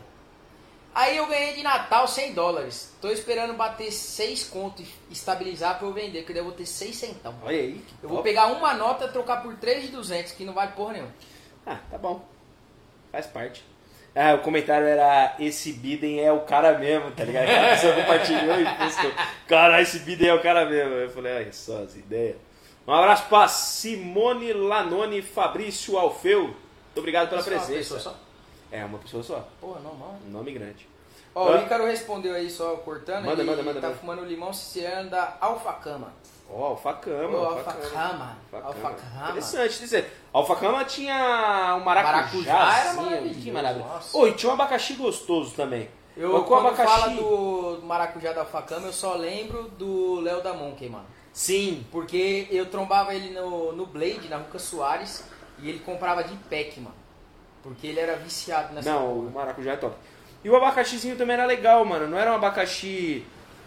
Aí eu ganhei de Natal 100 dólares. Tô esperando bater 6 conto e estabilizar pra eu vender, porque daí eu vou ter 6 centão. Olha aí. que Eu vou top. pegar uma nota e trocar por 3 de 200, que não vale porra nenhuma. Ah, tá bom. Faz parte. Ah, o comentário era esse Biden é o cara mesmo, tá ligado? [laughs] A pessoa compartilhou e postou. Cara, esse Biden é o cara mesmo. Eu falei, olha só as ideias. Um abraço pra Simone Lanoni Fabrício Alfeu. Muito obrigado pela Só uma presença. pessoa só? É, uma pessoa só. Porra, normal. Um nome grande. Ó, Ah. o Ícaro respondeu aí só cortando. Manda, ele manda, manda, tá manda. fumando limão siciliano da Alfacama. Ó, Alfacama. Ô, Alfacama. Alfacama. Alfacama. Interessante dizer. Alfacama tinha um maracujá. Maracujá era assim, maravilhoso, que maravilha. nossa. Ô, e tinha um abacaxi gostoso também. Eu, Mas quando abacaxi- fala do maracujá da Alfacama, eu só lembro do Léo da Monkey, mano. Sim, Porque eu trombava ele no, no Blade, na Ruca Soares, e ele comprava de pack, mano. Porque ele era viciado nessa Não, o maracujá é top. E o abacaxizinho também era legal, mano. Não era um abacaxi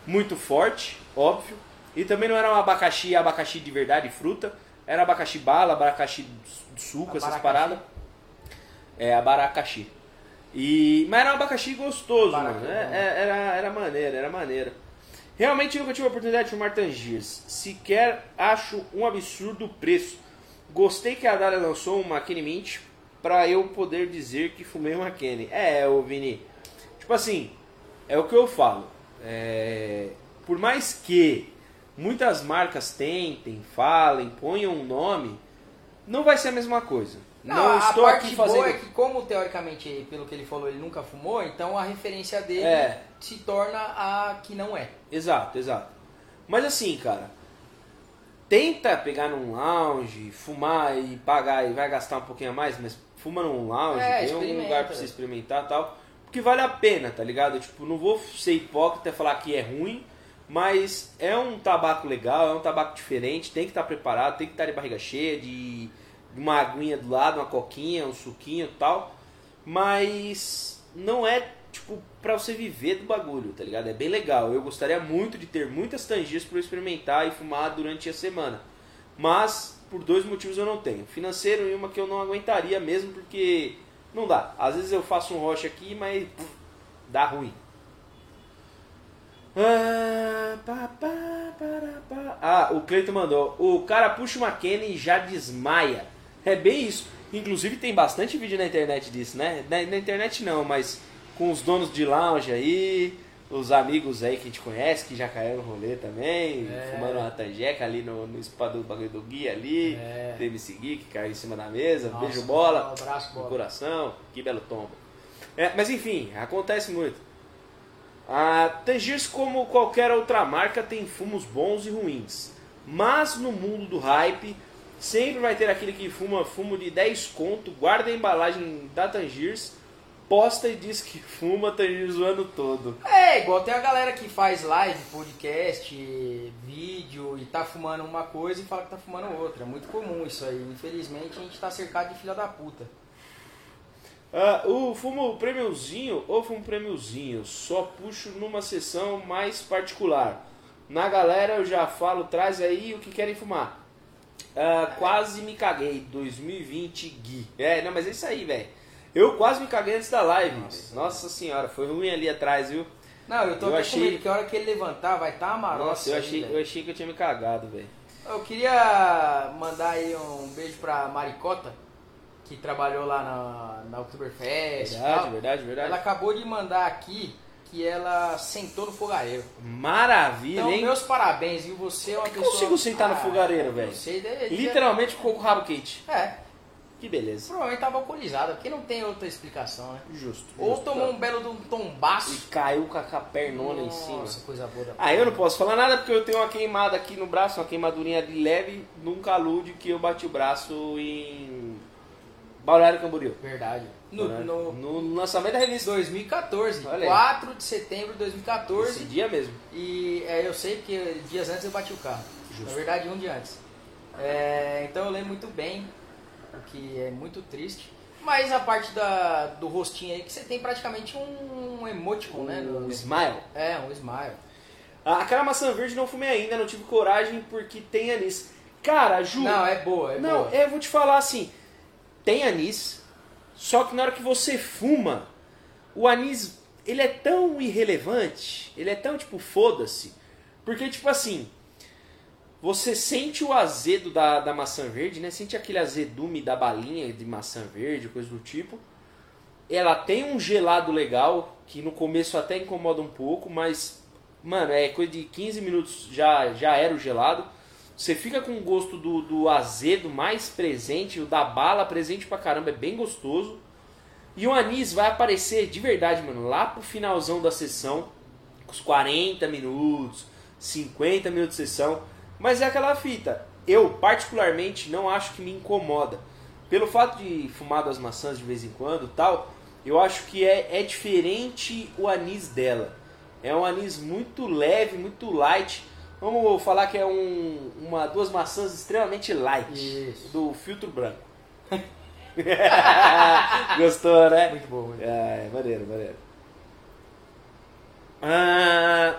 muito forte, óbvio. E também não era um abacaxi, abacaxi de verdade, fruta. Era abacaxi bala, abacaxi de suco, essas paradas. É, abacaxi. E, mas era um abacaxi gostoso, mano. né? É, é, era, era maneiro, era maneiro. Realmente nunca tive a oportunidade de fumar Tangiers. Sequer acho um absurdo o preço. Gostei que a Dália lançou uma Kenny Mint pra eu poder dizer que fumei uma Kenny. É, ô Vini. Tipo assim, é o que eu falo. É, por mais que muitas marcas tentem, falem, ponham um nome, não vai ser a mesma coisa. Não, Não, a estou parte aqui boa fazendo. é que como teoricamente, pelo que ele falou, ele nunca fumou, então a referência dele É. se torna a que não é. Exato, exato. Mas assim, cara, tenta pegar num lounge, fumar e pagar e vai gastar um pouquinho a mais, mas fuma num lounge, É, tem um lugar pra você experimentar e tal. Porque vale a pena, tá ligado? Tipo, não vou ser hipócrita e falar que é ruim, mas é um tabaco legal, é um tabaco diferente, tem que estar preparado, tem que estar de barriga cheia, de uma aguinha do lado, uma coquinha, um suquinho e tal. Mas não é, tipo, pra você viver do bagulho, tá ligado? É bem legal. Eu gostaria muito de ter muitas tangias eu experimentar e fumar durante a semana. Mas, por dois motivos eu não tenho. Financeiro e uma que eu não aguentaria mesmo, porque não dá. Às vezes eu faço um rocha aqui, mas pff, dá ruim. Ah, pá, pá, para, pá. Ah, o Cleiton mandou. O cara puxa uma Kenny e já desmaia. É bem isso. Inclusive tem bastante vídeo na internet disso, né? Na, na internet não, mas com os donos de lounge aí, os amigos aí que a gente conhece, que já caíram no rolê também, É. fumando uma tanjeca ali no, no spa do bagulho do Gui ali, É. teve esse Gui que caiu em cima da mesa, Nossa, beijo bola, um abraço, no bola. coração, que belo tombo. É, mas enfim, acontece muito. A Tangiers, como qualquer outra marca, tem fumos bons e ruins. Mas no mundo do hype, sempre vai ter aquele que fuma fumo de 10 conto, guarda a embalagem da Tangiers, posta e diz que [laughs] fuma Tangiers o ano todo. É, igual tem a galera que faz live, podcast, vídeo e tá fumando uma coisa e fala que tá fumando outra. É muito comum isso aí. Infelizmente a gente tá cercado de filha da puta. Ah, o fumo prêmiozinho ou fumo prêmiozinho, só puxo numa sessão mais particular. Na galera eu já falo, traz aí o que querem fumar. Ah, quase me caguei, 2020 Gui. É, não, mas é isso aí, velho. Eu quase me caguei antes da live. Nossa, senhora, foi ruim ali atrás, viu? Não, eu tô Eu achei- com medo que a hora que ele levantar vai estar tá. Nossa, eu achei, eu achei que eu tinha me cagado, velho. Eu queria mandar aí um beijo pra Maricota, que trabalhou lá na, na Oktoberfest. e Verdade, tal. verdade, verdade. Ela acabou de mandar aqui que ela sentou no fogareiro. Maravilha, Então, hein? meus parabéns, viu? Você é uma é eu pessoa... consigo sentar no Ah, fogareiro, velho? Você de- Literalmente ficou com o rabo quente. É, Que beleza. provavelmente tava alcoolizada, porque não tem outra explicação, né? Justo. Ou justo. tomou um belo de um E tombaço. caiu com a com a pernona em Nossa, cima. coisa boa. da Ah, eu não posso falar nada porque eu tenho uma queimada aqui no braço, uma queimadurinha de leve num calude que eu bati o braço em Balneário Camboriú. Verdade. No, no no lançamento da revista. 2014, Olha aí. 4 de setembro de Esse 2014. dia mesmo. E é, eu sei que dias antes eu bati o carro. Justo. Na verdade, um dia antes. É, então eu lembro muito bem, o que é muito triste. Mas a parte da, do rostinho aí, que você tem praticamente um emoticon, né? Um no- smile. É, um smile. Ah, Aquela maçã verde não fumei ainda, não tive coragem porque tem anis. Cara, Ju. Não, é boa, é não, boa. eu vou te falar assim: tem anis, só que na hora que você fuma, o anis ele é tão irrelevante, ele é tão tipo, foda-se. Porque, tipo assim, você sente o azedo da, da maçã verde, né? Sente aquele azedume da balinha de maçã verde, coisa do tipo. Ela tem um gelado legal, que no começo até incomoda um pouco, mas, mano, é coisa de 15 minutos já, já era o gelado. Você fica com o gosto do, do azedo mais presente, o da bala presente pra caramba, é bem gostoso. E o anis vai aparecer de verdade, mano, lá pro finalzão da sessão, os 40 minutos, 50 minutos de sessão. Mas é aquela fita. Eu, particularmente, não acho que me incomoda. Pelo fato de fumar das maçãs de vez em quando tal, eu acho que é, é diferente o anis dela. É um anis muito leve, muito light. Vamos falar que é um, uma, duas maçãs extremamente light. Isso. Do filtro branco. [laughs] Gostou, né? Muito boa. muito É, maneiro, maneiro. Ah,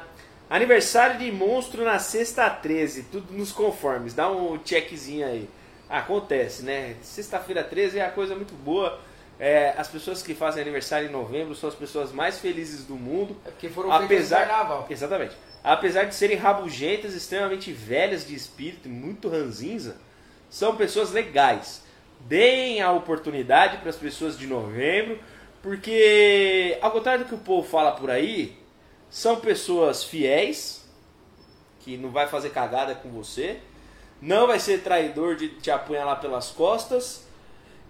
aniversário de monstro na sexta 13, tudo nos conformes. Dá um checkzinho aí. Acontece, né? Sexta-feira 13 é a coisa muito boa. É, as pessoas que fazem aniversário em novembro são as pessoas mais felizes do mundo. É porque foram feitas no Apesar, carnaval. exatamente. Apesar de serem rabugentas, extremamente velhas de espírito e muito ranzinza, são pessoas legais. Deem a oportunidade para as pessoas de novembro, porque, ao contrário do que o povo fala por aí, são pessoas fiéis, que não vai fazer cagada com você, não vai ser traidor de te apunhalar pelas costas,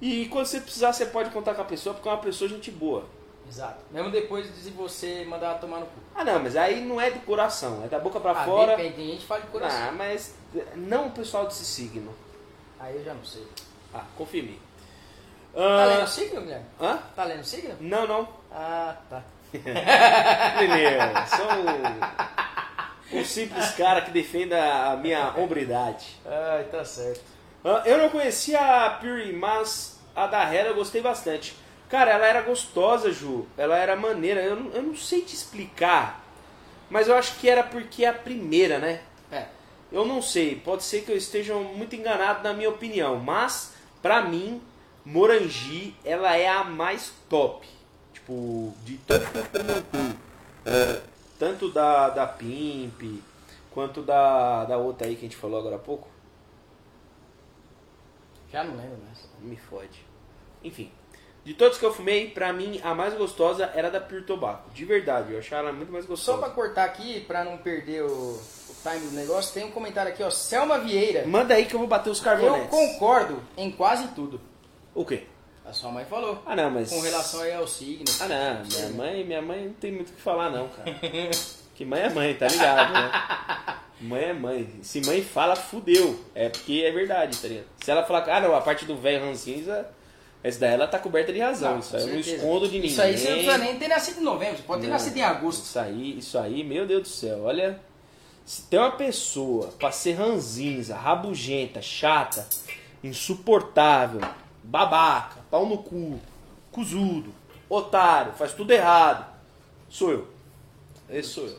e quando você precisar, você pode contar com a pessoa, porque é uma pessoa gente boa. Exato. Mesmo depois de você mandar tomar no cu. Ah, não, mas aí não é do coração, é da boca pra Ah, fora. depende, tem gente que fala de coração. Ah, mas não o pessoal desse signo. Aí eu já não sei. Ah, mim. Tá Ah, lendo signo, Guilherme? hã? Tá lendo signo? Não, não. Ah, tá. [laughs] Beleza. Sou um, um simples cara que defenda a minha hombridade. Ai, tá certo. Ah, eu não conhecia a Puri, mas a da Hera eu gostei bastante. Cara, ela era gostosa, Ju. Ela era maneira. Eu, não- eu não sei te explicar. Mas eu acho que era porque é a primeira, né? É. Eu não sei, pode ser que eu esteja muito enganado na minha opinião, mas pra mim, Morangi, ela é a mais top. Tipo, de tanto da, da Pimp, quanto da, da outra aí que a gente falou agora há pouco. Já não lembro mais. Me fode. Enfim, de todos que eu fumei, pra mim, a mais gostosa era da Pure Tobacco. De verdade, eu achava ela muito mais Só gostosa. pra cortar aqui, pra não perder o, o time do negócio, tem um comentário aqui, ó. Selma Vieira. Manda aí que eu vou bater os Eu carbonetes. concordo em quase tudo. O quê? A sua mãe falou. Ah, não, mas. Com relação aí ao signo. Ah, não. Minha mãe, minha mãe não tem muito o que falar, não, cara. [laughs] que mãe é mãe, tá ligado, né? Mãe é mãe. Se mãe fala, fudeu. É porque é verdade, tá ligado? Se ela falar, ah, não, a parte do velho rancinza, essa daí ela tá coberta de razão. Não, isso aí eu não escondo de ninguém. Isso aí você não precisa nem ter nascido em novembro, você pode ter Não. nascido em agosto. Isso aí, isso aí, meu Deus do céu, olha. Se tem uma pessoa pra ser ranzinza, rabugenta, chata, insuportável, babaca, pau no cu, cuzudo, otário, faz tudo errado, sou eu. Esse sou eu.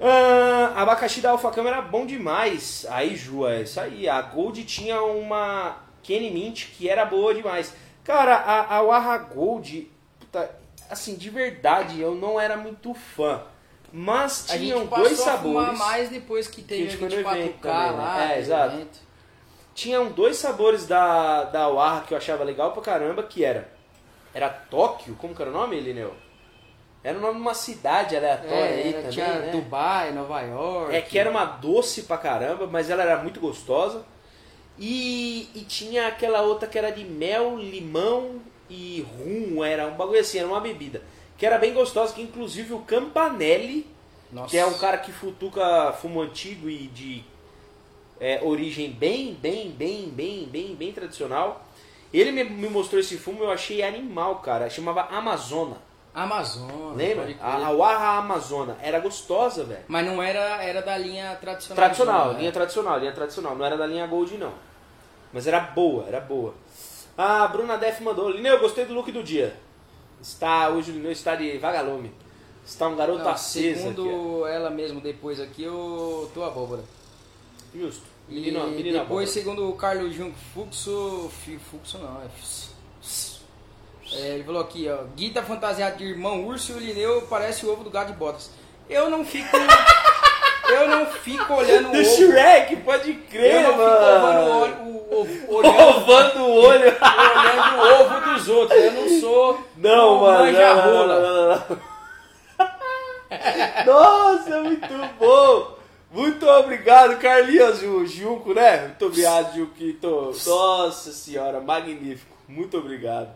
Ah, abacaxi da Alpha Câmara bom demais. Aí, Ju, é isso aí. A Gold tinha uma Kenny Mint que era boa demais. Cara, a, a Warra Gold, puta, assim, de verdade, eu não era muito fã. Mas A tinham dois sabores. mais depois que teve Que a foi no 24K evento também, né? lá. É, exato. evento. Tinham dois sabores da, da Warra que eu achava legal pra caramba, que era. Era Tóquio, como que era o nome, Lineu? Era o nome de uma cidade aleatória É, aí era- também, tinha né? Dubai, Nova York. É que era uma doce pra caramba, mas ela era muito gostosa. E, e tinha aquela outra que era de mel, limão e rum, era um bagulho assim, era uma bebida. Que era bem gostosa, que inclusive o Campanelli, Nossa. que é um cara que futuca fumo antigo e de é, origem bem, bem, bem, bem, bem, bem tradicional. Ele me, me mostrou esse fumo, eu achei animal, cara. Chamava Amazona. Amazônia. Lembra? A, a Warra Amazona. Era gostosa, velho. Mas não era, era da linha tradicional. Tradicional, né? linha tradicional, linha tradicional. Não era da linha Gold, não. Mas era boa, era boa. A Bruna Def mandou. Lineu, gostei do look do dia. Está, hoje o Lineu está de vagalume. Está um garoto Não, aceso aqui. segundo ela mesmo depois aqui, eu tô abóbora. Justo. E Menino, menino depois, boa. segundo o Carlos Junco Fuxo, Fuxo não, é, é, ele falou aqui, ó, Gui tá fantasiado de irmão urso e o Lineu parece o ovo do gato de botas. Eu não fico, [laughs] eu não fico olhando o [laughs] Do ovo, Shrek, pode crer, eu não fico ovando o, mano. olho- o ovo, [laughs] olhando, Ovando o olho. [laughs] olhando o ovo dos outros, eu não sou Não, o mano. não, não, não, não. Nossa, muito bom. Muito obrigado, Carlinhos Ju- Junco, né? Muito obrigado, Juquito. Nossa senhora, magnífico. Muito obrigado.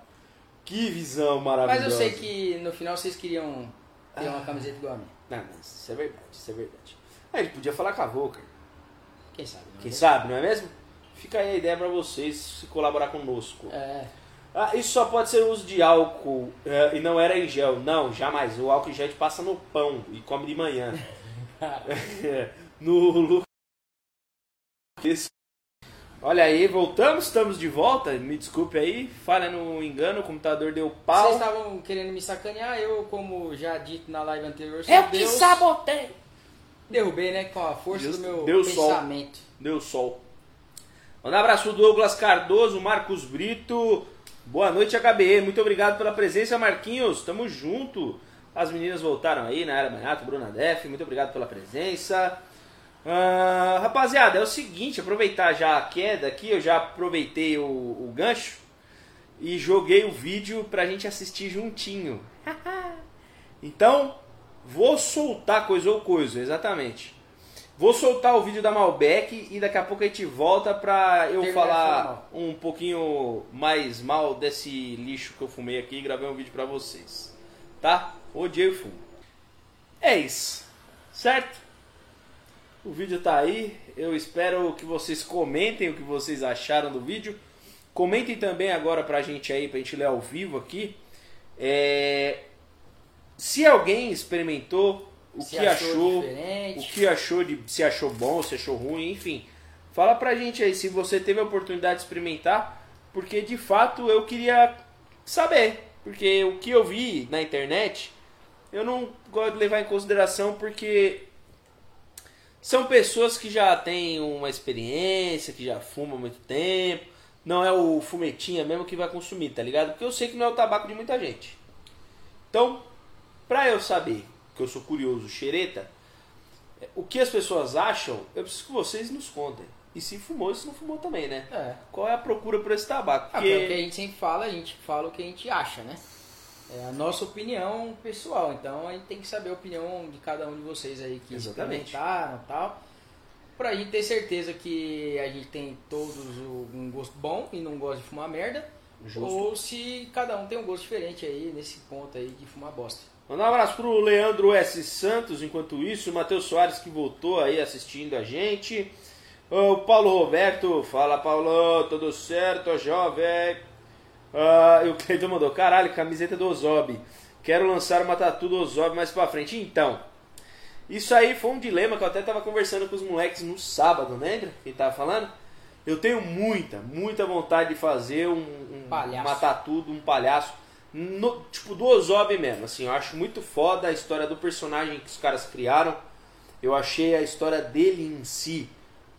Que visão maravilhosa. Mas eu sei que no final vocês queriam ter Ah. uma camiseta igual a minha. Não, mas isso é verdade, isso é verdade. A gente podia falar com a Volker. Quem sabe, não Quem é? sabe, não é mesmo? Fica aí a ideia pra vocês se colaborar conosco. É. Ah, isso só pode ser uso de álcool eh, e não era em gel. Não, jamais. O álcool em gel a gente passa no pão e come de manhã. [laughs] no lu- Esse- Olha aí, voltamos, estamos de volta. Me desculpe aí, falha no engano, o computador deu pau. Vocês estavam querendo me sacanear, eu, como já dito na live anterior, sou Eu que Deus, sabotei! Derrubei, né, com a força do meu Deus sol. pensamento. Deu sol. Manda um abraço pro Douglas Cardoso, Marcos Brito. Boa noite, HBE. Muito obrigado pela presença, Marquinhos. Tamo junto. As meninas voltaram aí, Nayara Manhato, Bruna Def. Muito obrigado pela presença. Ah, rapaziada, é o seguinte, aproveitar já a queda aqui, eu já aproveitei o, o gancho e joguei o vídeo pra gente assistir juntinho. [laughs] então, vou soltar coisa ou coisa, exatamente. Vou soltar o vídeo da Malbec e daqui a pouco a gente volta pra eu Terminar falar um pouquinho mais mal desse lixo que eu fumei aqui e gravei um vídeo pra vocês. Tá? Odiei o fumo. É isso. Certo? O vídeo tá aí. Eu espero que vocês comentem o que vocês acharam do vídeo. Comentem também agora pra gente aí, pra gente ler ao vivo aqui. É, Se alguém experimentou, o Se que achou achou, o que achou de se achou bom, se achou ruim, enfim. Fala pra gente aí se você teve a oportunidade de experimentar, porque de fato eu queria saber, porque o que eu vi na internet, eu não gosto de levar em consideração porque são pessoas que já têm uma experiência, que já fumam há muito tempo. Não é o fumetinha mesmo que vai consumir, tá ligado? Porque eu sei que não é o tabaco de muita gente. Então, pra eu saber, que eu sou curioso, xereta, o que as pessoas acham, eu preciso que vocês nos contem. E se fumou e se não fumou também, né? É. Qual é a procura por esse tabaco? Ah, Porque... porque... o que a gente sempre fala, a gente fala o que a gente acha, né? É a nossa opinião pessoal, então a gente tem que saber a opinião de cada um de vocês aí que experimentaram e tal. Pra gente ter certeza que a gente tem todos um gosto bom e não gosta de fumar merda. Justo. ou se cada um tem um gosto diferente aí nesse ponto aí de fumar bosta. Mandar um abraço pro Leandro S. Santos, enquanto isso, o Matheus Soares que voltou aí assistindo a gente. O Paulo Roberto, fala Paulo, tudo certo, jovem? Ah, e o Cleiton mandou, caralho, camiseta do Ozob. Quero lançar uma tatu do Ozob mais pra frente. Então, isso aí foi um dilema que eu até tava conversando com os moleques no sábado, lembra? Quem tava falando? Eu tenho muita, muita vontade de fazer um, um uma tatu de um palhaço. No- tipo, do Ozob mesmo. Assim, eu acho muito foda a história do personagem que os caras criaram. Eu achei a história dele em si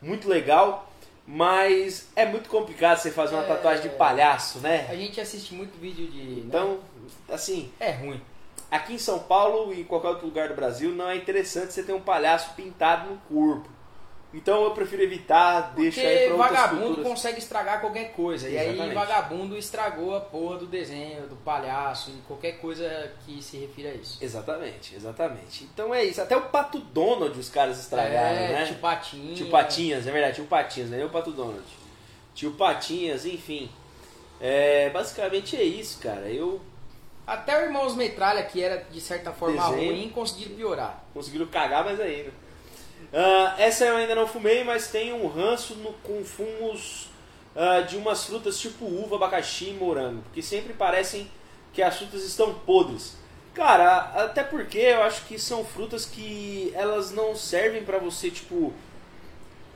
muito legal. Mas é muito complicado você fazer uma É. tatuagem de palhaço, né? A gente assiste muito vídeo de. né? Então, assim, É ruim. aqui em São Paulo e em qualquer outro lugar do Brasil não é interessante você ter um palhaço pintado no corpo. Então eu prefiro evitar, deixa aí Porque pra outras vagabundo culturas. consegue estragar qualquer coisa. E aí Exatamente. vagabundo estragou a porra do desenho, do palhaço, e qualquer coisa que se refira a isso. Exatamente, exatamente. Então é isso. Até o Pato Donald os caras estragaram, é, né? Tio Patinho. Tio Patinhas, é verdade, tio Patinhas, não é o Pato Donald. Tio Patinhas, enfim. É, basicamente é isso, cara. Eu Até o Irmãos Metralha, que era de certa forma Desenho. ruim, conseguiram piorar. conseguiram cagar mais ainda. Ah, essa eu ainda não fumei, mas tem um ranço no- com fumos ah, de umas frutas tipo uva, abacaxi e morango, porque sempre parecem que as frutas estão podres. Cara, até porque eu acho que são frutas que elas não servem pra você, tipo.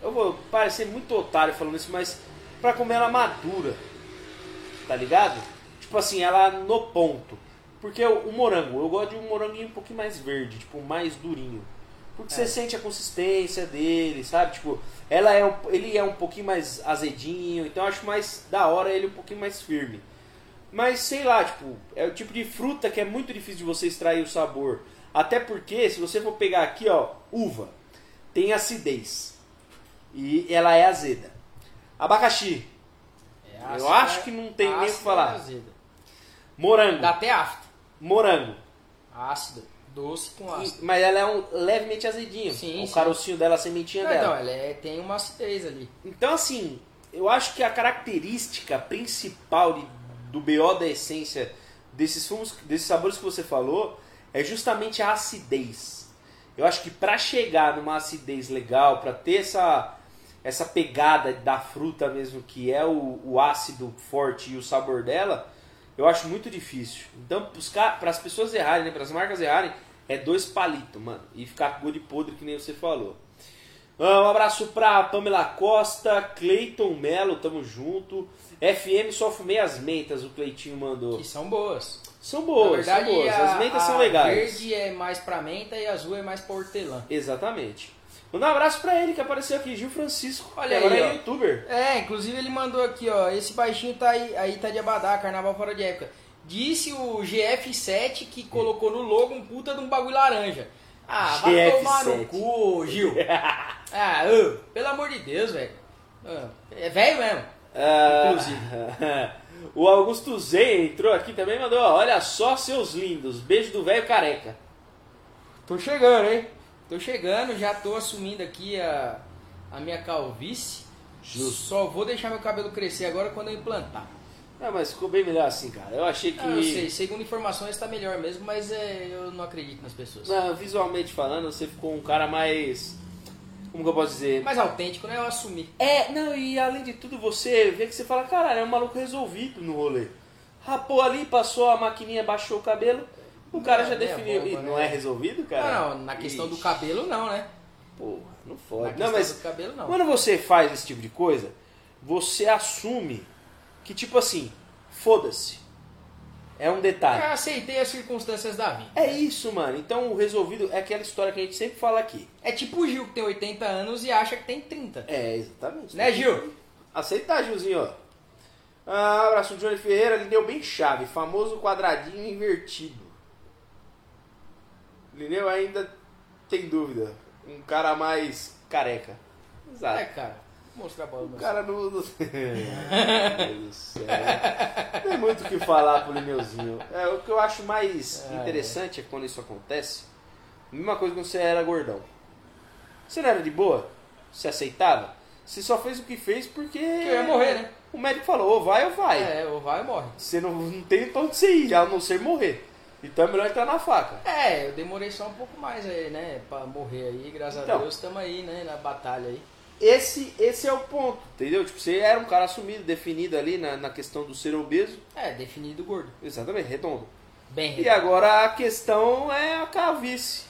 Eu vou parecer muito otário falando isso, mas pra comer ela madura. Tá ligado? Tipo assim, ela no ponto. Porque o, o morango, eu gosto de um moranguinho um pouquinho mais verde, tipo, mais durinho. Porque você É. sente a consistência dele, sabe? Tipo, ela é um, ele é um pouquinho mais azedinho, então eu acho mais da hora ele um pouquinho mais firme. Mas sei lá, tipo, é o tipo de fruta que é muito difícil de você extrair o sabor. Até porque, se você for pegar aqui, ó, uva, tem acidez. E ela é azeda. Abacaxi, É Eu acho é- que não tem nem o que ácido falar. é morango, Dá até afta. morango. Ácido. Doce com E- ácido. mas ela é um levemente azedinho. Sim, o sim. carocinho dela, a sementinha Não, então, dela. ela é- tem uma acidez ali. Então, assim, eu acho que a característica principal de- do BO da essência desses fumos, desses sabores que você falou, é justamente a acidez. Eu acho que pra chegar numa acidez legal, pra ter essa, essa pegada da fruta mesmo, que é o, o ácido forte e o sabor dela, eu acho muito difícil. Então, para as pessoas errarem, né, para as marcas errarem, é dois palitos, mano. E ficar com gosto de podre, que nem você falou. Ah, Um abraço pra Pamela Costa, Cleiton Melo, tamo junto. FM só fumei as mentas, o Cleitinho mandou. Que são boas. São boas, verdade, são boas. a, As mentas são legais. verde é mais pra menta e azul é mais pra hortelã. Exatamente. Manda um abraço pra ele que apareceu aqui, Gil Francisco. Olha que agora aí, é ó. youtuber. É, inclusive ele mandou aqui, ó. Esse baixinho tá aí, aí tá de abadá, carnaval fora de época. Disse o GF7 que colocou no logo um puta de um bagulho laranja. Ah, vai GF7. tomar no cu, Gil. [laughs] ah, pelo amor de Deus, velho. Ah, É velho mesmo. Ah, Inclusive. [laughs] o Augusto Z entrou aqui também e mandou, ó, olha só seus lindos, beijo do velho careca. Tô chegando, hein? Tô chegando, já tô assumindo aqui a, a minha calvície. Justo. Só vou deixar meu cabelo crescer agora quando eu implantar. Ah, mas ficou bem melhor assim, cara. Eu achei que... Ah, eu sei, segundo informações tá melhor mesmo, mas é, eu não acredito nas pessoas. Não, visualmente falando, você ficou um cara mais... Como que eu posso dizer? Mais autêntico, né? Eu assumi. É, não, e além de tudo, você vê que você fala, caralho, é um maluco resolvido no rolê. Rapou ali, passou a maquininha, baixou o cabelo, o cara já É, definiu. bomba, Ih, né? não é resolvido, cara? Não, não, na questão do Ixi, cabelo não, né? Porra, não Na fode. questão Não, mas do cabelo não. quando você faz esse tipo de coisa, você assume que, tipo assim, foda-se. É um Eu detalhe. aceitei as circunstâncias da vida. É isso, mano. Então o resolvido é aquela história que a gente sempre fala aqui. É tipo o Gil que tem 80 anos e acha que tem 30. É, exatamente. Né, Gil? Aceitar, Gilzinho, ó. Ah, abraço do Johnny Ferreira, Lineu bem chave, famoso quadradinho invertido. Lineu ainda tem dúvida. Um cara mais careca. É, Exato. cara. Vou mostrar a bola. O cara não. não- [laughs] Meu Deus do céu. Tem muito o que falar pro Lineuzinho. É, o que eu acho mais É, interessante é quando isso acontece. Mesma coisa quando você era gordão. Você não era de boa? Você aceitava? Você só fez o que fez porque. eu ia morrer, né? o médico falou, ou vai ou vai. É, ou vai ou morre. Você não, não tem pra onde você ir, a não ser morrer. Então é melhor entrar na faca. É, eu demorei só um pouco mais aí, né? Pra morrer aí, graças Então. a Deus, estamos aí, né? Na batalha aí. Esse, esse é o ponto, entendeu? Tipo, você era um cara assumido, definido ali na, na questão do ser obeso. É, definido gordo. Exatamente, redondo. Bem E redondo. agora a questão é a calvície.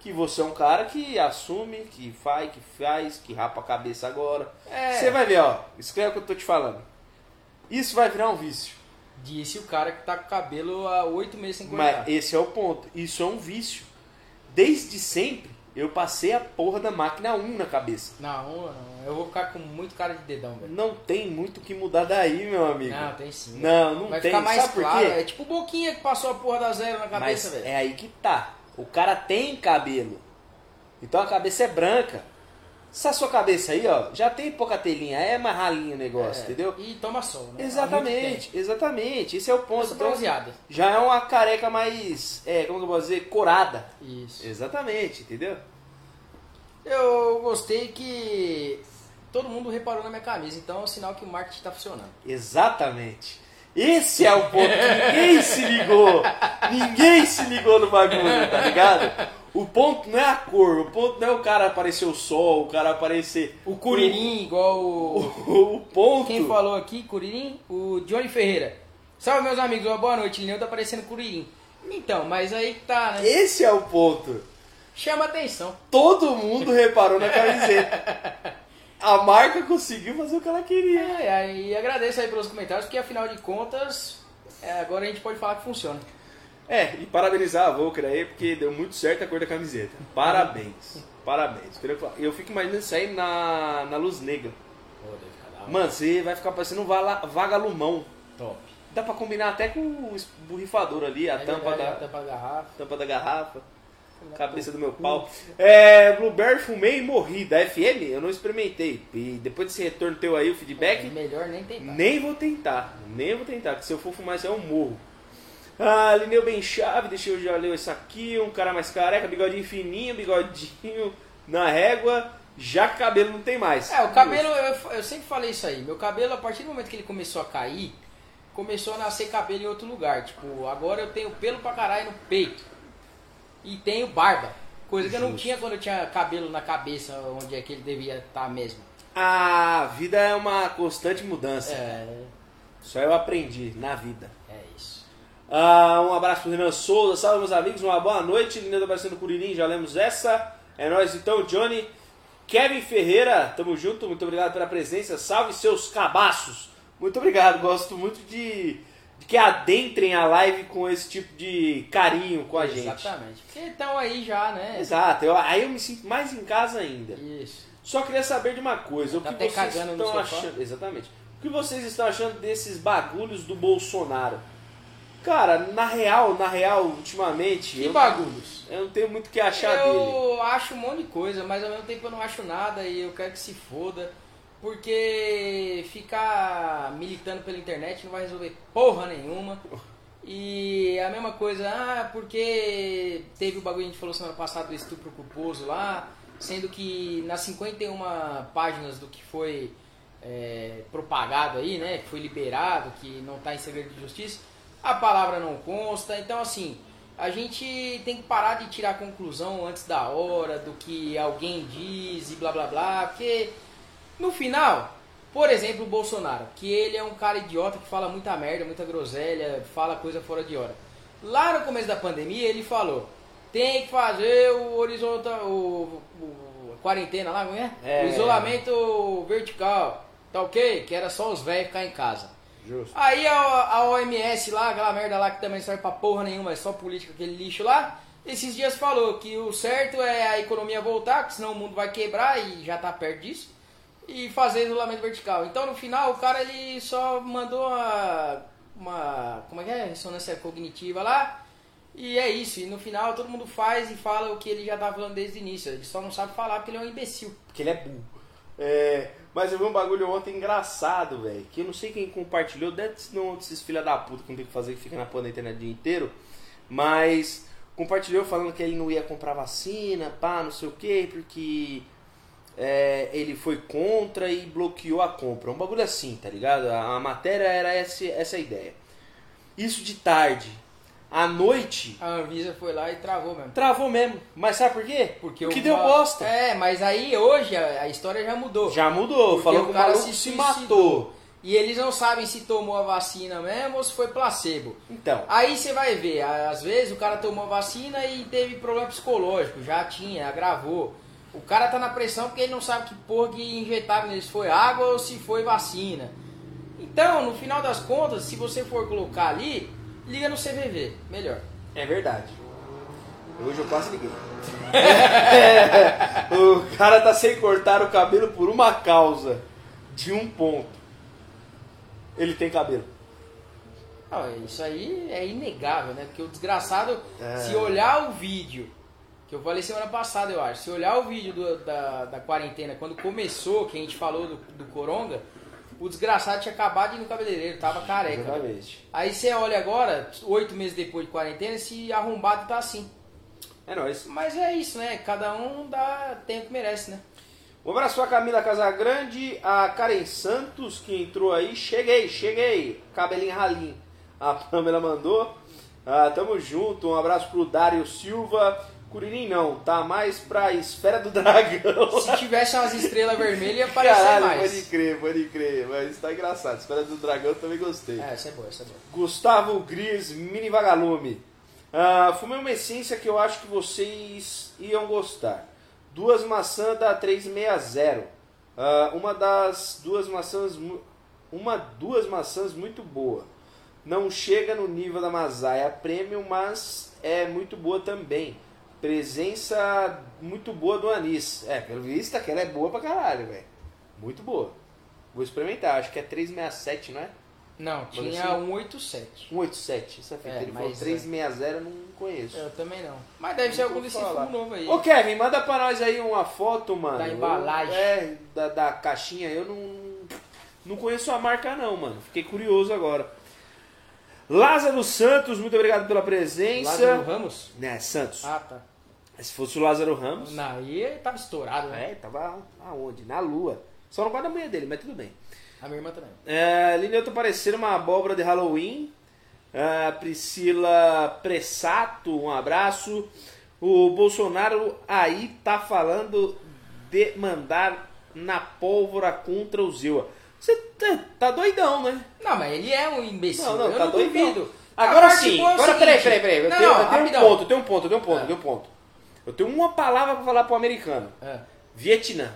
Que você é um cara que assume, que faz, que faz, que rapa a cabeça agora. É. Você vai ver, ó. Escreve o que eu tô te falando. Isso vai virar um vício. Disse o cara que tá com o cabelo há oito meses sem cortar. Mas esse é o ponto. Isso é um vício. Desde sempre, eu passei a porra da máquina 1 na cabeça. Não, não, eu vou ficar com muito cara de dedão, velho. Não tem muito o que mudar daí, meu amigo. Não, tem sim. Não, não Vai tem. ficar mais Sabe por claro. quê? É tipo o Boquinha que passou a porra da zero na cabeça, velho. é aí que tá. O cara tem cabelo. Então a cabeça é branca. Essa sua cabeça aí, ó, já tem pouca telinha, é mais ralinho o negócio, É, entendeu? E toma sol, né? Exatamente, exatamente. Esse é o ponto. Então, já é uma careca mais, é, como que eu vou dizer, corada. Isso. Exatamente, entendeu? Eu gostei que todo mundo reparou na minha camisa, então é um sinal que o marketing tá funcionando. Exatamente. Esse é o ponto que ninguém se ligou. [laughs] Ninguém se ligou no bagulho, tá ligado? O ponto não é a cor, o ponto não é o cara aparecer o sol, o cara aparecer. O Curirim, igual o. [laughs] O, o ponto. Quem falou aqui, Curirim? O Johnny Ferreira. Salve, meus amigos, uma boa noite. Lineu tá parecendo Curirim. Então, mas aí que tá, né? Esse é o ponto. Chama atenção. Todo mundo reparou na camiseta. A marca conseguiu fazer o que ela queria. É, e agradeço aí pelos comentários, porque afinal de contas, é, agora a gente pode falar que funciona. É, e parabenizar a Volker aí, porque deu muito certo a cor da camiseta. Parabéns. Parabéns. Eu fico imaginando isso aí na, na luz negra. Mano, você vai ficar parecendo um vagalumão. top. Dá pra combinar até com o borrifador ali, a É tampa, verdade, da, a tampa da garrafa. tampa da garrafa, cabeça do meu pau. É, Blueberry fumei e morri. Da FM eu não experimentei. E depois desse retorno teu aí, o É feedback, melhor nem tentar. nem vou tentar. Nem vou tentar, porque se eu for fumar isso aí eu morro. Ah, Lineu bem chave, deixa eu já ler isso aqui. Um cara mais careca, bigodinho fininho, bigodinho na régua. Já que cabelo não tem mais. É, o cabelo, eu, eu sempre falei isso aí. Meu cabelo, a partir do momento que ele começou a cair, começou a nascer cabelo em outro lugar. Tipo, agora eu tenho pelo pra caralho no peito. E tenho barba. Coisa que eu não Justo. tinha quando eu tinha cabelo na cabeça, onde é que ele devia estar mesmo. A vida é uma constante mudança. É, Só eu aprendi na vida. Ah, um abraço pro Renan Souza, salve meus amigos, uma boa noite. Linda aparecendo Curirim, já lemos essa. É nóis então, Johnny. Kevin Ferreira, tamo junto, muito obrigado pela presença. Salve seus cabaços. Muito obrigado, gosto muito de, de que adentrem a live com esse tipo de carinho com a gente. Exatamente. Porque estão aí já, né? Exato, eu- aí eu me sinto mais em casa ainda. Isso. Só queria saber de uma coisa, o Tá que vocês estão achando, exatamente. O que vocês estão achando desses bagulhos do Bolsonaro? Cara, na real, na real, ultimamente, Que eu, bagulhos. eu não tenho muito o que achar dele. Eu acho um monte de coisa, mas ao mesmo tempo eu não acho nada e eu quero que se foda. Porque ficar militando pela internet não vai resolver porra nenhuma. E a mesma coisa, ah, porque teve o bagulho que a gente falou semana passada do estupro culposo lá, sendo que nas 51 páginas do que foi é, propagado aí, né, que foi liberado, que não está em segredo de justiça, a palavra não consta. Então, assim, a gente tem que parar de tirar conclusão antes da hora do que alguém diz e blá blá blá, porque no final, por exemplo, o Bolsonaro, que ele é um cara idiota que fala muita merda, muita groselha, fala coisa fora de hora. Lá no começo da pandemia, ele falou: tem que fazer o horizontal, o, o- a quarentena lá, como é? É. O isolamento vertical, tá ok? Que era só os velhos ficar em casa. Justo. Aí a, a OMS lá, aquela merda lá que também serve pra porra nenhuma, é só política, aquele lixo lá, esses dias falou que o certo é a economia voltar, porque senão o mundo vai quebrar e já tá perto disso, e fazer isolamento vertical. Então no final o cara ele só mandou uma, uma como é que é? Ressonância cognitiva lá, e é isso. E no final todo mundo faz e fala o que ele já tá falando desde o início. Ele só não sabe falar porque ele é um imbecil. Porque ele é burro. É, mas eu vi um bagulho ontem engraçado, velho. Que eu não sei quem compartilhou. Deve ser um desses filha da puta que não tem que fazer, que fica na porra da internet o dia inteiro. Mas compartilhou falando que ele não ia comprar vacina, pá, não sei o quê, porque é, ele foi contra e bloqueou a compra. Um bagulho assim, tá ligado? A, a matéria era essa, essa ideia. Isso de tarde. À noite, A Anvisa foi lá e travou mesmo. travou mesmo. Mas sabe por quê? Porque que o deu ma- bosta. É, mas aí hoje a, a história já mudou. Já mudou. Porque Falou que o cara se se, matou. E eles não sabem se tomou a vacina mesmo ou se foi placebo. Então, Aí você vai ver, às vezes o cara tomou a vacina e teve problema psicológico, já tinha, agravou. O cara tá na pressão porque ele não sabe que porra que injetaram nele, se foi água ou se foi vacina. Então, no final das contas, se você for colocar ali, liga no CVV, melhor. é verdade. Hoje eu quase liguei. [laughs] o cara tá sem cortar o cabelo por uma causa. De um ponto. Ele tem cabelo. Não, isso aí é inegável, né? Porque o desgraçado, É. se olhar o vídeo, que eu falei semana passada, eu acho, se olhar o vídeo do- da, da quarentena, quando começou, que a gente falou do, do Coronga, o desgraçado tinha acabado de ir no cabeleireiro, tava careca. Exatamente. Aí você olha agora, oito meses depois de quarentena, esse arrombado tá assim. É nóis. Mas é isso, né? Cada um dá, tem o que merece, né? Um abraço pra Camila Casagrande, a Karen Santos que entrou aí. Cheguei, cheguei. Cabelinho ralinho. A Pamela mandou. Ah, tamo junto. Um abraço pro Dário Silva. Curirim não, tá mais pra Esfera do [laughs] Dragão. Se tivesse umas estrelas vermelhas, [laughs] ia aparecer Caralho, mais. pode crer, pode crer. Mas tá engraçado. Esfera do Dragão também gostei. É, essa é boa, essa é boa. Gustavo Gris, Mini Vagalume. Ah, fumei uma essência que eu acho que vocês iam gostar. Duas maçãs da 360. Ah, uma das duas maçãs. Uma duas maçãs muito boa. Não chega no nível da Masaia Premium, mas é muito boa também. Presença muito boa do anis. É, pelo visto aquela é boa pra caralho, velho. Muito boa. Vou experimentar, acho que é 367, não é? Não, tinha assim? 187. 187, essa fita. É, Ele falou mas, 360, eu não conheço. Eu também não. Mas deve ser algum desse fumo novo aí. Ô Kevin, manda pra nós aí uma foto, mano. Da embalagem. É, da, da caixinha. Eu não, não conheço a marca não, mano. Fiquei curioso agora. Lázaro Santos, muito obrigado pela presença. Lázaro Ramos? Né, Santos. Ah, tá. Se fosse o Lázaro Ramos. Não, aí ele tava estourado, né? É, tava aonde? Na lua. Só não guarda a mulher dele, mas tudo bem. A minha irmã também. É, Lineuto parecendo uma abóbora de Halloween. É, Priscila Pressato, um abraço. O Bolsonaro aí tá falando de mandar na pólvora contra o Zewa. Você tá, tá doidão, né? Não, mas ele é um imbecil. Não, não, eu tá não duvido. Agora sim. é Agora, seguinte- peraí, peraí, peraí. Eu tenho, não, eu tenho um ponto, eu tenho um ponto, eu tenho um ponto, eu tenho um ponto. Eu tenho uma palavra pra falar pro americano. É. Vietnã.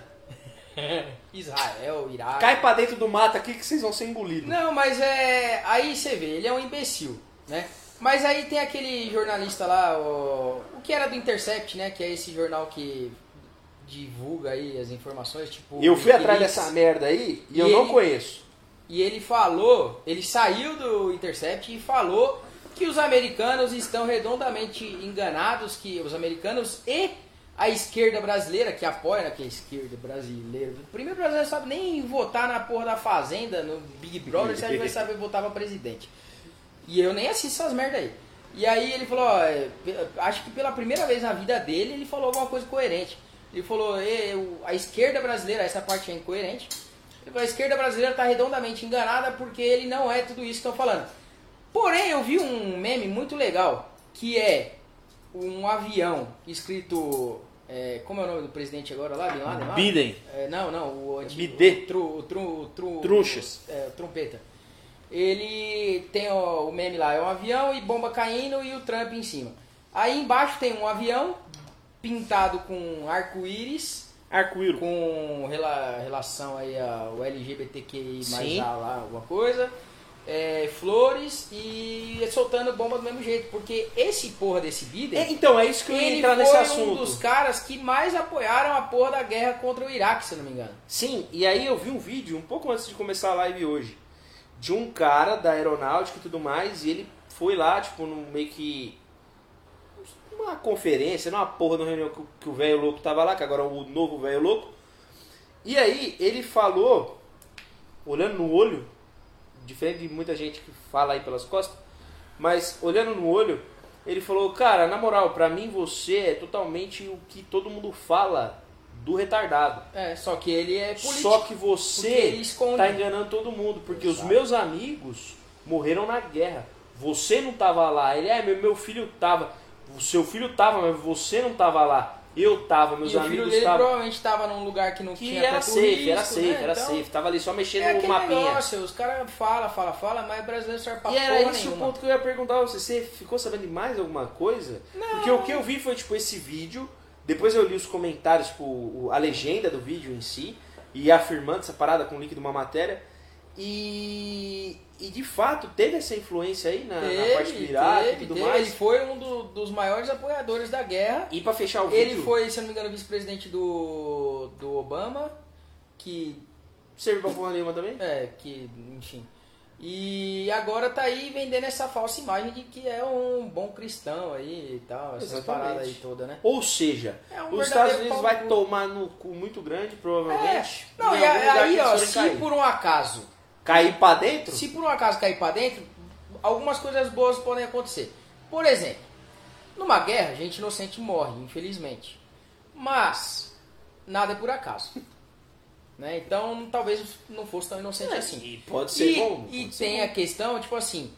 [laughs] Israel, Iraque. Cai pra dentro do mato aqui que vocês vão ser engolidos. Não, mas é. Aí você vê, ele é um imbecil, né? Mas aí tem aquele jornalista lá, o, o que era do Intercept, né? Que é esse jornal que divulga aí as informações, tipo. Eu fui atrás dessa merda aí e, E eu não ele- conheço. E ele falou, ele saiu do Intercept e falou que os americanos estão redondamente enganados, que os americanos e a esquerda brasileira, que apoia, né, que é a esquerda brasileira. Primeiro o brasileiro não sabe nem votar na porra da Fazenda, no Big Brother, se a gente vai saber votar pra presidente. E eu nem assisto essas merda aí. E aí ele falou, ó, é, acho que pela primeira vez na vida dele, ele falou alguma coisa coerente. Ele falou, "E, o- a esquerda brasileira, essa parte é incoerente, a esquerda brasileira está redondamente enganada porque ele não é tudo isso que estão falando. Porém, eu vi um meme muito legal, que é um avião escrito... é, como é o nome do presidente agora lá? Bin Laden? lá? Biden. É, não, não, o antigo. Bidê. O, tru, o, tru, tru- Trunchas. É, trompeta. Ele tem ó, o meme lá, é um avião e bomba caindo e o Trump em cima. Aí embaixo tem um avião pintado com arco-íris, Arco-íris. com rela- relação aí ao LGBTQI mais lá, alguma coisa. É, flores e soltando bomba do mesmo jeito. Porque esse porra desse Biden. É, então, é isso que eu ia Ele entrar foi nesse um assunto. dos caras que mais apoiaram a porra da guerra contra o Iraque, se eu não me engano. Sim, e aí eu vi um vídeo, um pouco antes de começar a live hoje, de um cara da aeronáutica e tudo mais, e ele foi lá, tipo, num meio que. uma conferência, não uma porra de uma reunião que o velho louco tava lá, que agora é o novo velho louco. E aí ele falou, olhando no olho, diferente de muita gente que fala aí pelas costas, mas olhando no olho, ele falou, cara, na moral, pra mim você é totalmente o que todo mundo fala do retardado. É, só que ele é político. Só que você tá enganando todo mundo, porque os Exato. meus amigos morreram na guerra. Você não tava lá. Ele é, meu, meu filho tava. O seu filho tava, mas você não tava lá. Eu tava, meus e o filho amigos dele estavam. provavelmente estava num lugar que não Que tinha era safe, risco, era safe, né? era Então, safe. Tava ali só mexendo É no mapinha. negócio, os caras falam, falam, falam, mas brasileiro serve pra E era esse nenhuma. o ponto que eu ia perguntar você. Você ficou sabendo de mais alguma coisa? Porque o que eu vi foi, tipo, esse vídeo. Depois eu li os comentários, tipo, a legenda do vídeo em si. E afirmando essa parada com o link de uma matéria. E, e de fato, teve essa influência aí na, na parte pirata teve, e tudo teve. mais. Ele foi um do- dos maiores apoiadores da guerra. E pra fechar o Ele vídeo, foi, se não me engano, vice-presidente do, do Obama, que, serviu pra porra nenhuma também? é, que, enfim. E agora tá aí vendendo essa falsa imagem de que é um bom cristão aí e tal, essas Exatamente. paradas aí todas, né? Ou seja, É um os Estados Unidos vai tomar no cu muito grande, provavelmente. É. Não, e aí, ó, se por um acaso Cair pra dentro? Se por um acaso cair pra dentro, algumas coisas boas podem acontecer. Por exemplo, numa guerra, gente inocente morre, infelizmente. Mas, nada é por acaso. [laughs] né? Então, talvez não fosse tão inocente É, assim. E pode ser e bom. e pode ser tem bom. a questão, tipo assim,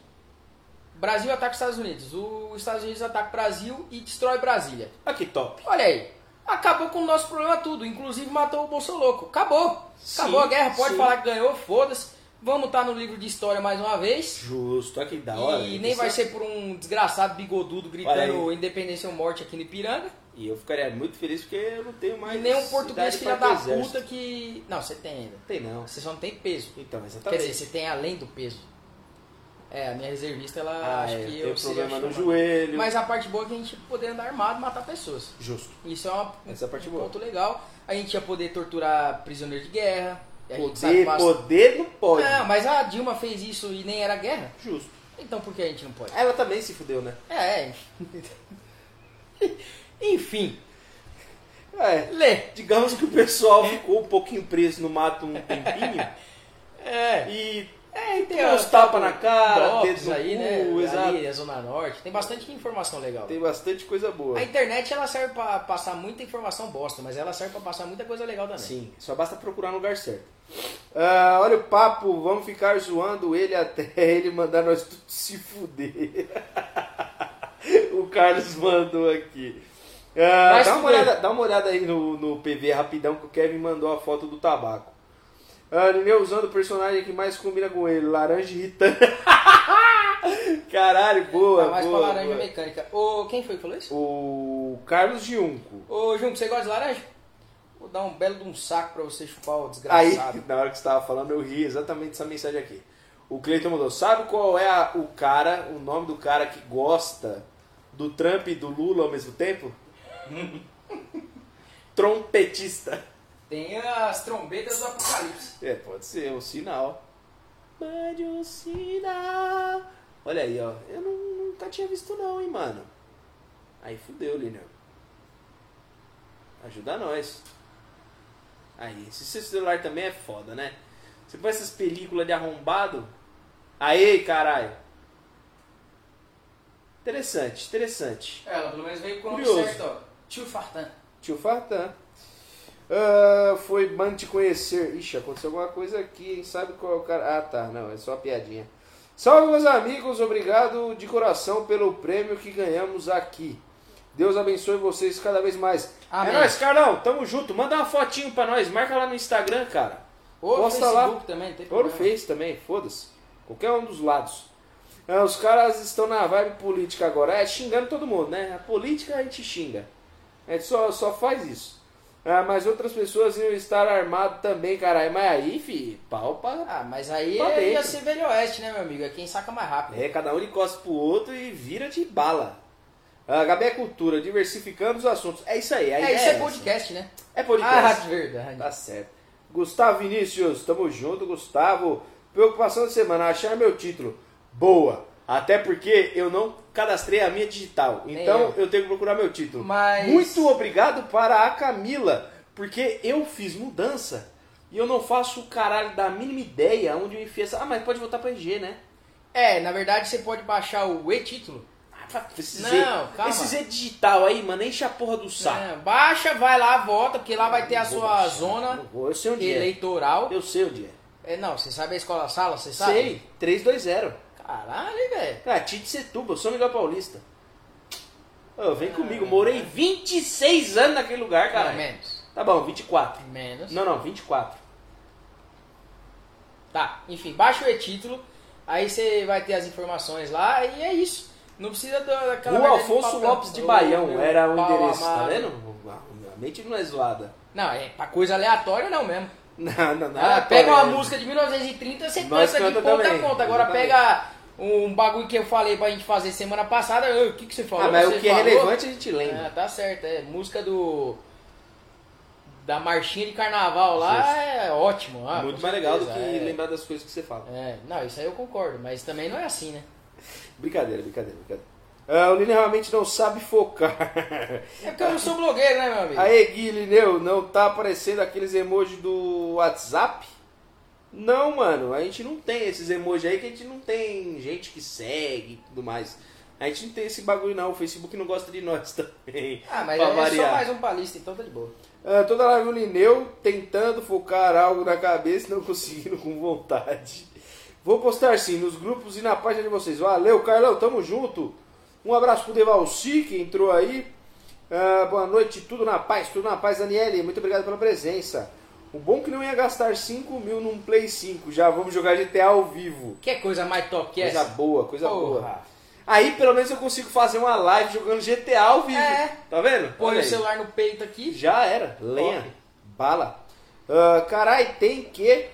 Brasil ataca os Estados Unidos, os Estados Unidos atacam o Brasil e destrói Brasília. Ah, que top. Olha aí, acabou com o nosso problema tudo, inclusive matou o Bolsonaro. Acabou. Sim, Acabou a guerra, pode sim. falar que ganhou, foda-se. Vamos estar no livro de história mais uma vez. Justo, olha que da hora. E nem vai ser por um desgraçado bigodudo gritando independência ou morte aqui no Ipiranga. E eu ficaria muito feliz porque eu não tenho mais. e nem um português filha da puta que. Não, você tem ainda. Tem não. Você só não tem peso. Então, Quer exatamente. dizer, você tem além do peso. É, a minha reservista, ela ah, acho é, que eu seria problema no joelho. Mas a parte boa é que a gente ia poder andar armado e matar pessoas. Justo. Isso é uma, Essa é a parte um boa. ponto legal. A gente ia poder torturar prisioneiro de guerra. E a gente sabe Poder, poder não pode. Não, mas a Dilma fez isso e nem era guerra. Justo. Então por que a gente não pode? Ela também se fudeu, né? É. [laughs] Enfim. É. Lê. Digamos que o pessoal ficou um pouquinho preso no mato um tempinho [laughs] É. e É, tem uns tapas na cara, DOPS aí, cu, né? exato. Ali, a Zona Norte. Tem bastante informação legal. tem bastante coisa boa. A internet ela serve pra passar muita informação bosta, mas ela serve pra passar muita coisa legal também. Sim, só basta procurar no lugar certo. Ah, olha o papo, vamos ficar zoando ele até [laughs] ele mandar nós tudo se fuder. [laughs] o Carlos mandou aqui. Vai dá, uma olhada, dá uma olhada aí no, no PV rapidão que o Kevin mandou a foto do tabaco. Nineu usando o personagem que mais combina com ele, laranja irritante. [laughs] Caralho, boa, Tá mais boa. pra laranja boa. mecânica. Ô, quem foi que falou isso? O Carlos Giunco. Ô, Junco, você gosta de laranja? Vou dar um belo de um saco pra você chupar o Aí, desgraçado. na hora que você estava falando, eu ri exatamente essa mensagem aqui. O Cleiton mandou, sabe qual é a- o cara, o nome do cara que gosta do Trump e do Lula ao mesmo tempo? [laughs] Trompetista. Tem as trombetas do apocalipse. É, pode ser, um sinal. Mande um sinal. Olha aí, ó. Eu não, nunca tinha visto não, hein, mano. Aí fudeu, Lineu. Ajuda nós. Aí, esse seu celular também é foda, né? Você põe essas películas de arrombado. Aí, caralho. Interessante, interessante. É, Ela pelo menos veio com o certo, ó. Tio Fartan. Tio Fartan. Ah, foi bom te conhecer. Ixi, aconteceu alguma coisa aqui, hein? Sabe qual é o cara? Ah, tá, não, é só uma piadinha. Salve, meus amigos, obrigado de coração pelo prêmio que ganhamos aqui. Deus abençoe vocês cada vez mais. Amém. É nóis, Carlão, tamo junto. Manda uma fotinho pra nós, marca lá no Instagram, cara. Ou no Facebook lá. também, tem Ou no. Face também, foda-se. Qualquer um dos lados. Ah, os caras estão na vibe política agora. É, xingando todo mundo, né? A política a gente xinga. A gente só, só faz isso. Ah, mas outras pessoas iam estar armado também, caralho. Mas aí, fi, pau pra... Ah, mas aí Pra é, ia ser Velho Oeste, né, meu amigo? É quem saca mais rápido. É, cada um encosta pro outro e vira de bala. Ah, Gabi é cultura, diversificando os assuntos. É isso aí. É, isso é essa. podcast, né? É podcast. Ah, de verdade. Tá certo. Gustavo Vinícius, tamo junto, Gustavo. Preocupação da semana, achar meu título. Boa. Até porque eu não cadastrei a minha digital. Nem Então eu. tenho que procurar meu título. Mas- Muito obrigado para a Camila. Porque eu fiz mudança e eu não faço o caralho da mínima ideia onde eu enfiei essa. Ah, mas pode voltar pra IG, né? É, na verdade você pode baixar o e-título. Ah, Esse Não, Z, calma. esse Z digital aí, mano, enche a porra do saco. É, baixa, vai lá, vota, porque lá vai ter a Não sua baixar, zona não Eu sei onde é. eleitoral. Eu sei onde é. É, não, você sabe a escola sala, você sabe? Sei, 320. Caralho, velho. Ah, Tite Setuba, eu sou Miguel Paulista. Ô, vem comigo, morei 26 anos naquele lugar, cara. Menos. Tá bom, 24. Menos. Não, não, 24. Tá, enfim, baixa o e-título, aí você vai ter as informações lá e é isso. Não precisa da- daquela... Rua de papel. Lopes de Baião era o endereço, tá amado. vendo? A mente não é zoada. Não, é pra coisa aleatória não mesmo. [laughs] Não, não, não. Ah, é pega uma aleatório. música de 1930, você Nós canta de ponta a ponta. Agora exatamente. pega um bagulho que eu falei pra gente fazer semana passada, "Ô, o que, que você falou? Ah, mas Você o que é falou?" relevante a gente lembra. Ah, tá certo, é. Música do. Da marchinha de carnaval lá Justo. é ótimo. ah, Muito mais legal do que é. lembrar das coisas que você fala. É, não, isso aí eu concordo, mas também não é assim, né? Brincadeira, brincadeira, brincadeira. Ah, o Lineu realmente não sabe focar. [laughs] É porque eu não sou blogueiro, né, meu amigo? Aí, Gui, Lineu, não tá aparecendo aqueles emojis do WhatsApp? Não, mano, a gente não tem esses emojis aí que a gente não tem gente que segue e tudo mais. A gente não tem esse bagulho não, o Facebook não gosta de nós [laughs] também. Ah, mas é só mais um palista, então tá de boa. Ah, toda live o Lineu tentando focar algo na cabeça e não [laughs] conseguindo com vontade. Vou postar sim nos grupos e na página de vocês. Valeu, Carlão, tamo junto. Um abraço pro Devalci que entrou aí. Ah, boa noite, tudo na paz, tudo na paz, Daniele. Muito obrigado pela presença. O bom que não ia gastar 5 mil num Play 5. Já vamos jogar GTA ao vivo. Que coisa mais top que Coisa essa? boa, coisa boa. Porra. Aí pelo menos eu consigo fazer uma live jogando GTA ao vivo. É. Tá vendo? Põe o celular no peito aqui. Já era. Lenha. Top. Bala. Ah, carai, tem que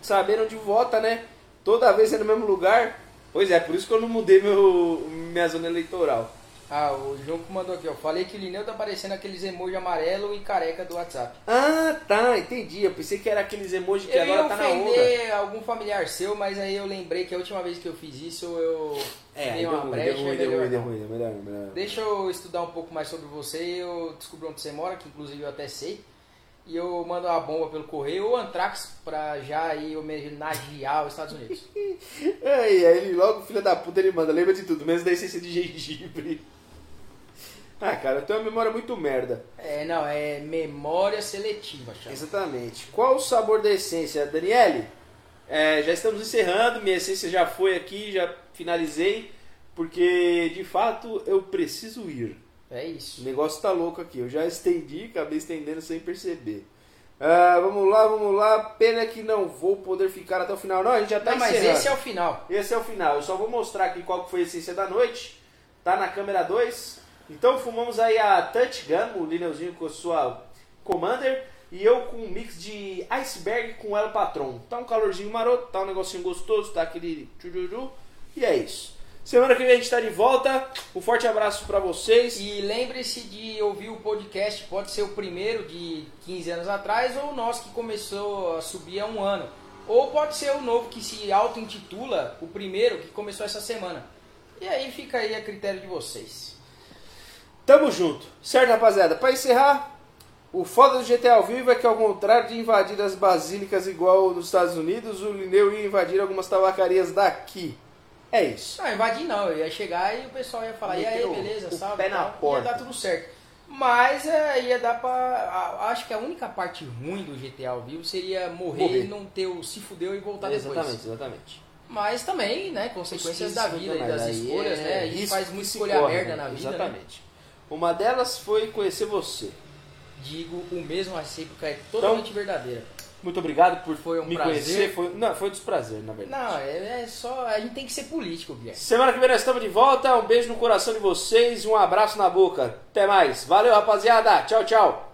saber onde vota, né? Toda vez é no mesmo lugar. Pois é, por isso que eu não mudei meu, minha zona eleitoral. Ah, o João que mandou aqui, ó. Falei que o Lineu tá parecendo aqueles emoji amarelo e careca do WhatsApp. Ah, tá, entendi. Eu pensei que era aqueles emojis que eu ia agora tá na onda. ofender algum familiar seu, mas aí eu lembrei que a última vez que eu fiz isso eu É, dei uma brecha. Deixa eu estudar um pouco mais sobre você e eu descobri onde você mora, que inclusive eu até sei. E eu mando uma bomba pelo correio ou Antrax pra já aí homenagear os Estados Unidos. [laughs] Aí, aí ele logo, filho da puta, ele manda, lembra de tudo, menos da essência de gengibre. Ah, cara, eu tenho uma memória muito merda. É, não, é memória seletiva, chama. Exatamente. Qual o sabor da essência, Daniele? É, já estamos encerrando, minha essência já foi aqui, já finalizei, porque de fato eu preciso ir. É O isso. negócio tá louco aqui, eu já estendi, acabei estendendo sem perceber. Ah, vamos lá, vamos lá. Pena que não vou poder ficar até o final. Não, a gente já tá Não, mas encerrando. esse é o final. Esse é o final. Eu só vou mostrar aqui qual foi a essência da noite. Tá na câmera 2. Então fumamos aí a Touch Gun, o Lineuzinho com a sua Commander. E eu com um mix de Iceberg com El Patron. Tá um calorzinho maroto, tá um negocinho gostoso, tá aquele tchururu. E é isso. Semana que vem a gente tá de volta. Um forte abraço pra vocês. E lembre-se de ouvir o podcast, pode ser o primeiro de 15 anos atrás ou o nosso que começou a subir há um ano. Ou pode ser o novo que se auto-intitula o primeiro que começou essa semana. E aí fica aí a critério de vocês. Tamo junto. Certo, rapaziada? Pra encerrar, o foda do GTA ao vivo é que ao contrário de invadir as basílicas igual nos Estados Unidos, o Lineu ia invadir algumas tabacarias daqui. É isso. Não, invadir não, eu ia chegar e o pessoal ia falar, e aí, Meteu beleza, o salve, pé e na tal. porta. ia dar tudo certo. Mas é, ia dar pra. a- acho que a única parte ruim do GTA ao vivo seria morrer, Morrer. e não ter o se fudeu e voltar depois. exatamente, exatamente. Mas também, né, consequências da vida e também, das aí escolhas, é né? A gente risco faz muita escolha corre, merda né? na vida, né? Uma delas foi conhecer você. Digo o mesmo a recíproca é totalmente verdadeira. Muito obrigado por Foi um me prazer. conhecer. Foi, não, foi desprazer, na verdade. Não, é, é só. A gente tem que ser político, Guilherme. Semana que vem nós estamos de volta. Um beijo no coração de vocês e um abraço na boca. Até mais. Valeu, rapaziada. Tchau, tchau.